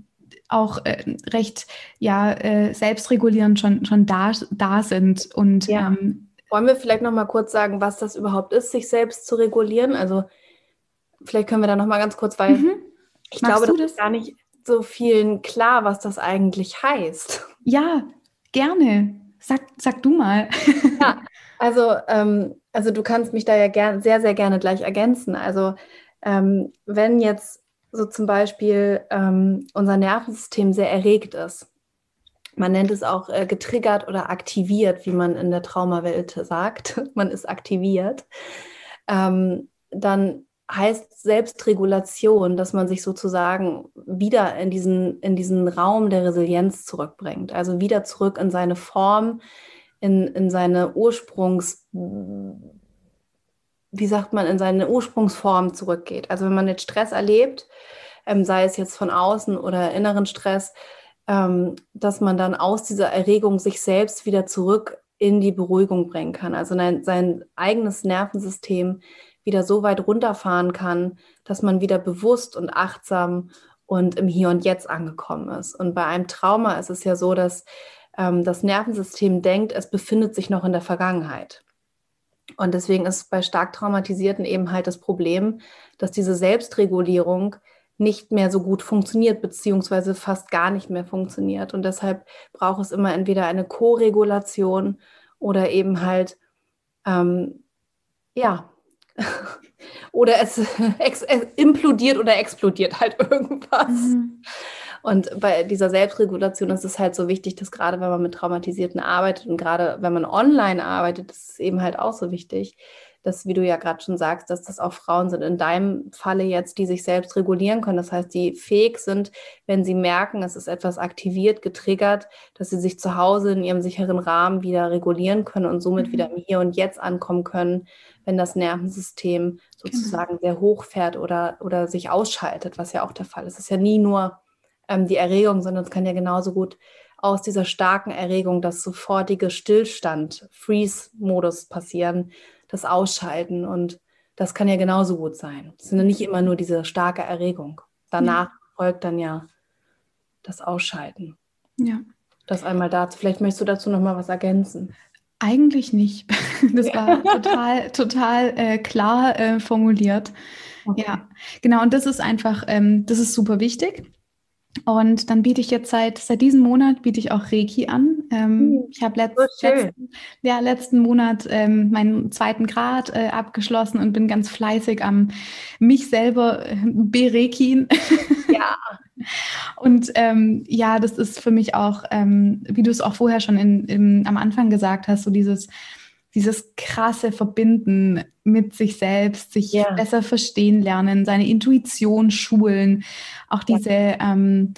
auch äh, recht ja äh, selbstregulierend schon schon da da sind und ja. ähm, wollen wir vielleicht noch mal kurz sagen, was das überhaupt ist, sich selbst zu regulieren? Also vielleicht können wir da noch mal ganz kurz, weil mhm. ich Magst glaube, das, ist gar nicht so vielen klar, was das eigentlich heißt. Ja, gerne. Sag, sag du mal. ja, also, ähm, also du kannst mich da ja gern, sehr, sehr gerne gleich ergänzen. Also ähm, wenn jetzt so zum Beispiel ähm, unser Nervensystem sehr erregt ist. Man nennt es auch äh, getriggert oder aktiviert, wie man in der Traumawelt sagt. man ist aktiviert. Ähm, dann heißt Selbstregulation, dass man sich sozusagen wieder in diesen, in diesen Raum der Resilienz zurückbringt. Also wieder zurück in seine Form, in, in seine Ursprungs, wie sagt man, in seine Ursprungsform zurückgeht. Also wenn man jetzt Stress erlebt, ähm, sei es jetzt von außen oder inneren Stress, ähm, dass man dann aus dieser Erregung sich selbst wieder zurück in die Beruhigung bringen kann. Also sein, sein eigenes Nervensystem wieder so weit runterfahren kann, dass man wieder bewusst und achtsam und im Hier und Jetzt angekommen ist. Und bei einem Trauma ist es ja so, dass ähm, das Nervensystem denkt, es befindet sich noch in der Vergangenheit. Und deswegen ist bei stark traumatisierten eben halt das Problem, dass diese Selbstregulierung nicht mehr so gut funktioniert, beziehungsweise fast gar nicht mehr funktioniert. Und deshalb braucht es immer entweder eine Co-Regulation oder eben halt, ähm, ja, oder es, es, implodiert oder explodiert halt irgendwas. Mhm. Und bei dieser Selbstregulation ist es halt so wichtig, dass gerade wenn man mit Traumatisierten arbeitet und gerade wenn man online arbeitet, ist es eben halt auch so wichtig, dass, wie du ja gerade schon sagst, dass das auch Frauen sind, in deinem Falle jetzt, die sich selbst regulieren können. Das heißt, die fähig sind, wenn sie merken, es ist etwas aktiviert, getriggert, dass sie sich zu Hause in ihrem sicheren Rahmen wieder regulieren können und somit mhm. wieder im Hier und Jetzt ankommen können, wenn das Nervensystem sozusagen genau. sehr hoch fährt oder, oder sich ausschaltet, was ja auch der Fall ist. Es ist ja nie nur ähm, die Erregung, sondern es kann ja genauso gut aus dieser starken Erregung das sofortige Stillstand, Freeze-Modus passieren, das Ausschalten und das kann ja genauso gut sein. Es sind ja nicht immer nur diese starke Erregung. Danach ja. folgt dann ja das Ausschalten. Ja. Das einmal dazu. Vielleicht möchtest du dazu noch mal was ergänzen. Eigentlich nicht. Das war total, total äh, klar äh, formuliert. Okay. Ja, genau. Und das ist einfach, ähm, das ist super wichtig. Und dann biete ich jetzt seit, seit diesem Monat biete ich auch Reiki an. Ähm, hm, ich habe letzt, so letzten, ja, letzten Monat ähm, meinen zweiten Grad äh, abgeschlossen und bin ganz fleißig am mich selber äh, berekin. Ja. und ähm, ja, das ist für mich auch, ähm, wie du es auch vorher schon in, in, am Anfang gesagt hast, so dieses dieses krasse Verbinden mit sich selbst, sich ja. besser verstehen lernen, seine Intuition schulen, auch diese ähm,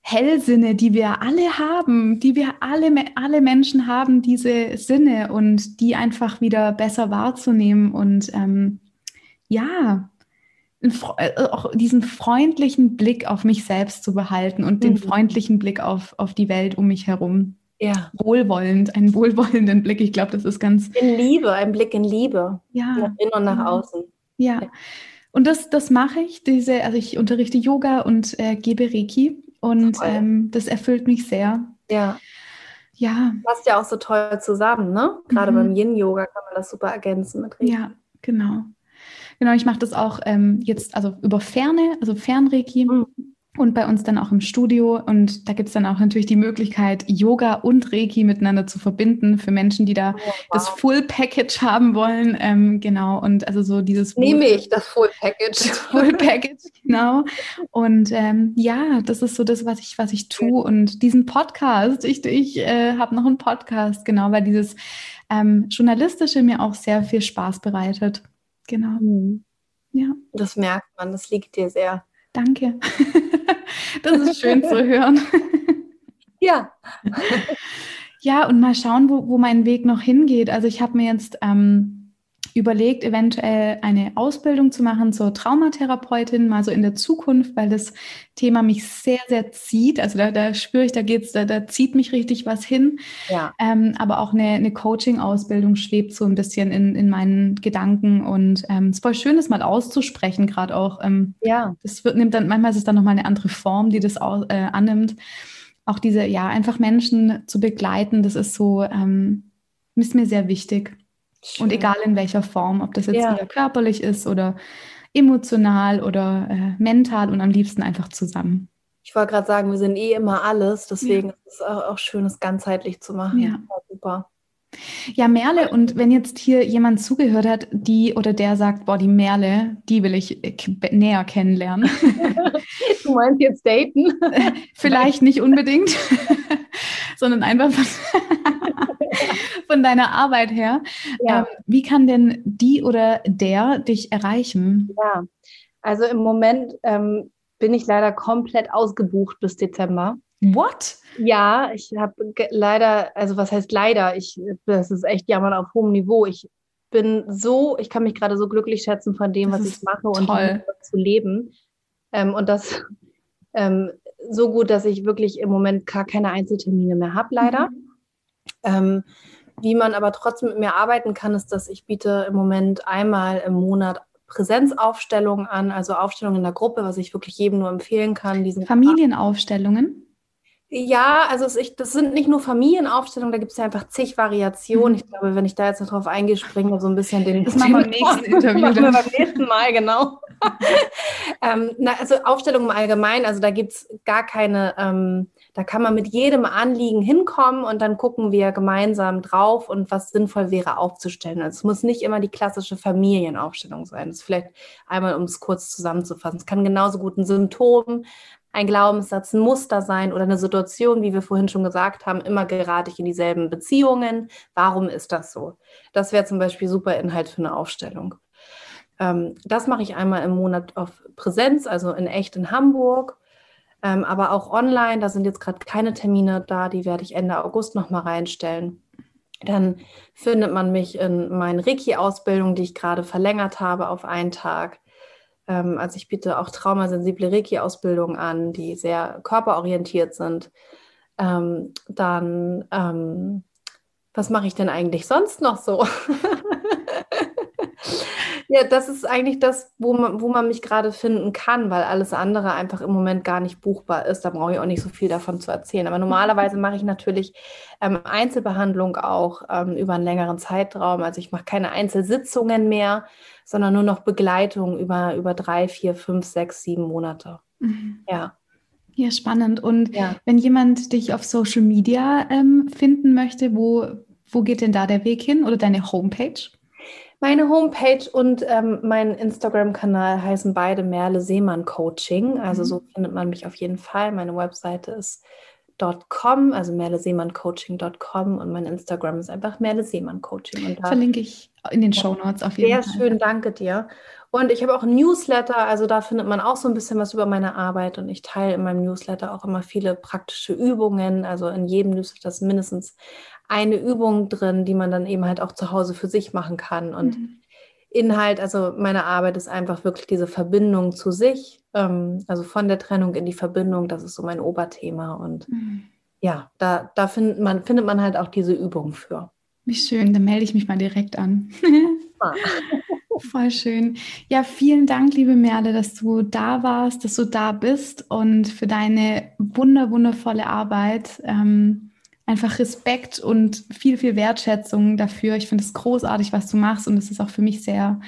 Hellsinne, die wir alle haben, die wir alle, alle Menschen haben, diese Sinne und die einfach wieder besser wahrzunehmen und ähm, ja, äh, auch diesen freundlichen Blick auf mich selbst zu behalten und mhm. den freundlichen Blick auf, auf die Welt um mich herum ja. wohlwollend, einen wohlwollenden Blick. Ich glaube, das ist ganz. In Liebe, ein Blick in Liebe. Ja. Nach innen und nach außen. Ja. ja. Und das, das mache ich. Diese, also ich unterrichte Yoga und äh, gebe Reiki. Und ähm, das erfüllt mich sehr. Ja. Ja. Passt ja auch so toll zusammen, ne? Gerade mhm. beim Yin-Yoga kann man das super ergänzen mit Reiki. Ja, genau. Genau, ich mache das auch ähm, jetzt, also über Ferne, also Fernreiki. Mhm und bei uns dann auch im Studio. Und da gibt es dann auch natürlich die Möglichkeit, Yoga und Reiki miteinander zu verbinden für Menschen, die da oh, wow. das Full Package haben wollen. Ähm, genau. Und also so dieses. Nehme ich das Full Package. Das Full Package, genau. Und ähm, ja, das ist so das, was ich, was ich tue. Und diesen Podcast, ich, ich äh, habe noch einen Podcast, genau, weil dieses ähm, Journalistische mir auch sehr viel Spaß bereitet. Genau. Mhm. Ja. Das merkt man, das liegt dir sehr. Danke. Das ist schön zu hören. Ja. Ja, und mal schauen, wo, wo mein Weg noch hingeht. Also ich habe mir jetzt ähm, überlegt, eventuell eine Ausbildung zu machen zur Traumatherapeutin, mal so in der Zukunft, weil das Thema mich sehr, sehr zieht. Also da, da spüre ich, da geht's, da, da zieht mich richtig was hin. Ja. Ähm, aber auch eine, eine Coaching-Ausbildung schwebt so ein bisschen in, in meinen Gedanken und ähm, es ist voll schön, das mal auszusprechen, gerade auch. Ähm, ja. Das wird, nimmt dann, manchmal ist es dann nochmal eine andere Form, die das auch, äh, annimmt. Auch diese, ja, einfach Menschen zu begleiten, das ist so, ähm, ist mir sehr wichtig. Schön. Und egal in welcher Form, ob das jetzt ja. eher körperlich ist oder emotional oder äh, mental und am liebsten einfach zusammen. Ich wollte gerade sagen, wir sind eh immer alles, deswegen ja. ist es auch, auch schön, es ganzheitlich zu machen. Ja. super. Ja, Merle, und wenn jetzt hier jemand zugehört hat, die oder der sagt, boah, die Merle, die will ich äh, näher kennenlernen. du meinst jetzt daten? Vielleicht nicht unbedingt, sondern einfach von, von deiner Arbeit her. Ja. Ähm, wie kann denn die oder der dich erreichen? Ja, also im Moment ähm, bin ich leider komplett ausgebucht bis Dezember. What? Ja, ich habe leider, also was heißt leider? Ich, das ist echt jammern auf hohem Niveau. Ich bin so, ich kann mich gerade so glücklich schätzen von dem, das was ich mache und zu leben. Ähm, und das ähm, so gut, dass ich wirklich im Moment gar keine Einzeltermine mehr habe, leider. Mhm. Ähm, wie man aber trotzdem mit mir arbeiten kann, ist, dass ich biete im Moment einmal im Monat Präsenzaufstellungen an, also Aufstellungen in der Gruppe, was ich wirklich jedem nur empfehlen kann. Familienaufstellungen? Ja, also ich, das sind nicht nur Familienaufstellungen, da gibt es ja einfach zig Variationen. Mhm. Ich glaube, wenn ich da jetzt noch drauf eingehe, springen wir so ein bisschen den. Das machen wir beim nächsten Interview. machen wir beim nächsten Mal, genau. ähm, na, also Aufstellungen im Allgemeinen, also da gibt es gar keine, ähm, da kann man mit jedem Anliegen hinkommen und dann gucken wir gemeinsam drauf und was sinnvoll wäre aufzustellen. Also es muss nicht immer die klassische Familienaufstellung sein. Das ist vielleicht einmal, um es kurz zusammenzufassen. Es kann genauso gut ein Symptom, ein Glaubenssatz, ein Muster sein oder eine Situation, wie wir vorhin schon gesagt haben, immer gerate ich in dieselben Beziehungen. Warum ist das so? Das wäre zum Beispiel super Inhalt für eine Aufstellung. Ähm, das mache ich einmal im Monat auf Präsenz, also in echt in Hamburg, ähm, aber auch online. Da sind jetzt gerade keine Termine da, die werde ich Ende August nochmal reinstellen. Dann findet man mich in meinen Reiki-Ausbildungen, die ich gerade verlängert habe auf einen Tag. Ähm, also ich biete auch traumasensible Reiki-Ausbildungen an, die sehr körperorientiert sind. Dann, was mache ich denn eigentlich sonst noch so? ja, das ist eigentlich das, wo man, wo man mich gerade finden kann, weil alles andere einfach im Moment gar nicht buchbar ist. Da brauche ich auch nicht so viel davon zu erzählen. Aber normalerweise mache ich natürlich ähm, Einzelbehandlung auch ähm, über einen längeren Zeitraum. Also ich mache keine Einzelsitzungen mehr, sondern nur noch Begleitung über, über drei, vier, fünf, sechs, sieben Monate. Mhm. Ja. Ja, spannend. Und ja. wenn jemand dich auf Social Media ähm, finden möchte, wo, wo geht denn da der Weg hin oder deine Homepage? Meine Homepage und ähm, mein Instagram-Kanal heißen beide Merle Seemann Coaching. Also mhm. so findet man mich auf jeden Fall. Meine Webseite ist .com, also merleseemanncoaching.com und mein Instagram ist einfach Merle Seemann Coaching. Und da Verlinke ich in den Show Notes auf jeden Fall. Sehr schön, danke dir. Und ich habe auch ein Newsletter, also da findet man auch so ein bisschen was über meine Arbeit und ich teile in meinem Newsletter auch immer viele praktische Übungen. Also in jedem Newsletter ist mindestens eine Übung drin, die man dann eben halt auch zu Hause für sich machen kann. Und mhm. Inhalt, also meine Arbeit ist einfach wirklich diese Verbindung zu sich, ähm, also von der Trennung in die Verbindung, das ist so mein Oberthema. Und mhm. ja, da, da findet, man, findet man halt auch diese Übung für. Wie schön, dann melde ich mich mal direkt an. Ah. Voll schön. Ja, vielen Dank, liebe Merle, dass du da warst, dass du da bist und für deine wunder, wundervolle Arbeit. Ähm, einfach Respekt und viel, viel Wertschätzung dafür. Ich finde es großartig, was du machst und es ist auch für mich sehr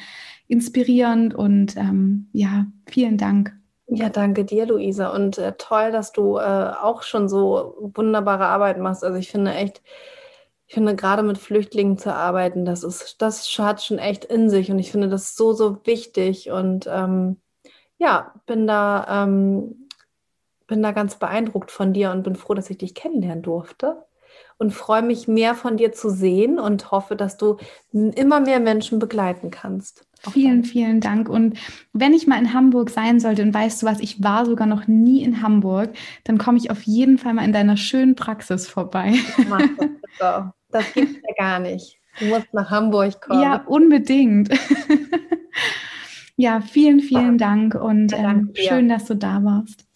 inspirierend und ähm, ja, vielen Dank. Ja, danke dir, Luisa. Und äh, toll, dass du äh, auch schon so wunderbare Arbeit machst. Also ich finde echt, ich finde gerade mit Flüchtlingen zu arbeiten, das ist, das hat schon echt in sich und ich finde das so, so wichtig und ähm, ja, bin da, ähm, bin da ganz beeindruckt von dir und bin froh, dass ich dich kennenlernen durfte und freue mich mehr von dir zu sehen und hoffe, dass du immer mehr Menschen begleiten kannst. Vielen, vielen Dank. Und wenn ich mal in Hamburg sein sollte und weißt du was, ich war sogar noch nie in Hamburg, dann komme ich auf jeden Fall mal in deiner schönen Praxis vorbei. Das. Das gibt's ja gar nicht. Du musst nach Hamburg kommen. Ja, unbedingt. ja, vielen, vielen Dank und ähm, schön, dass du da warst.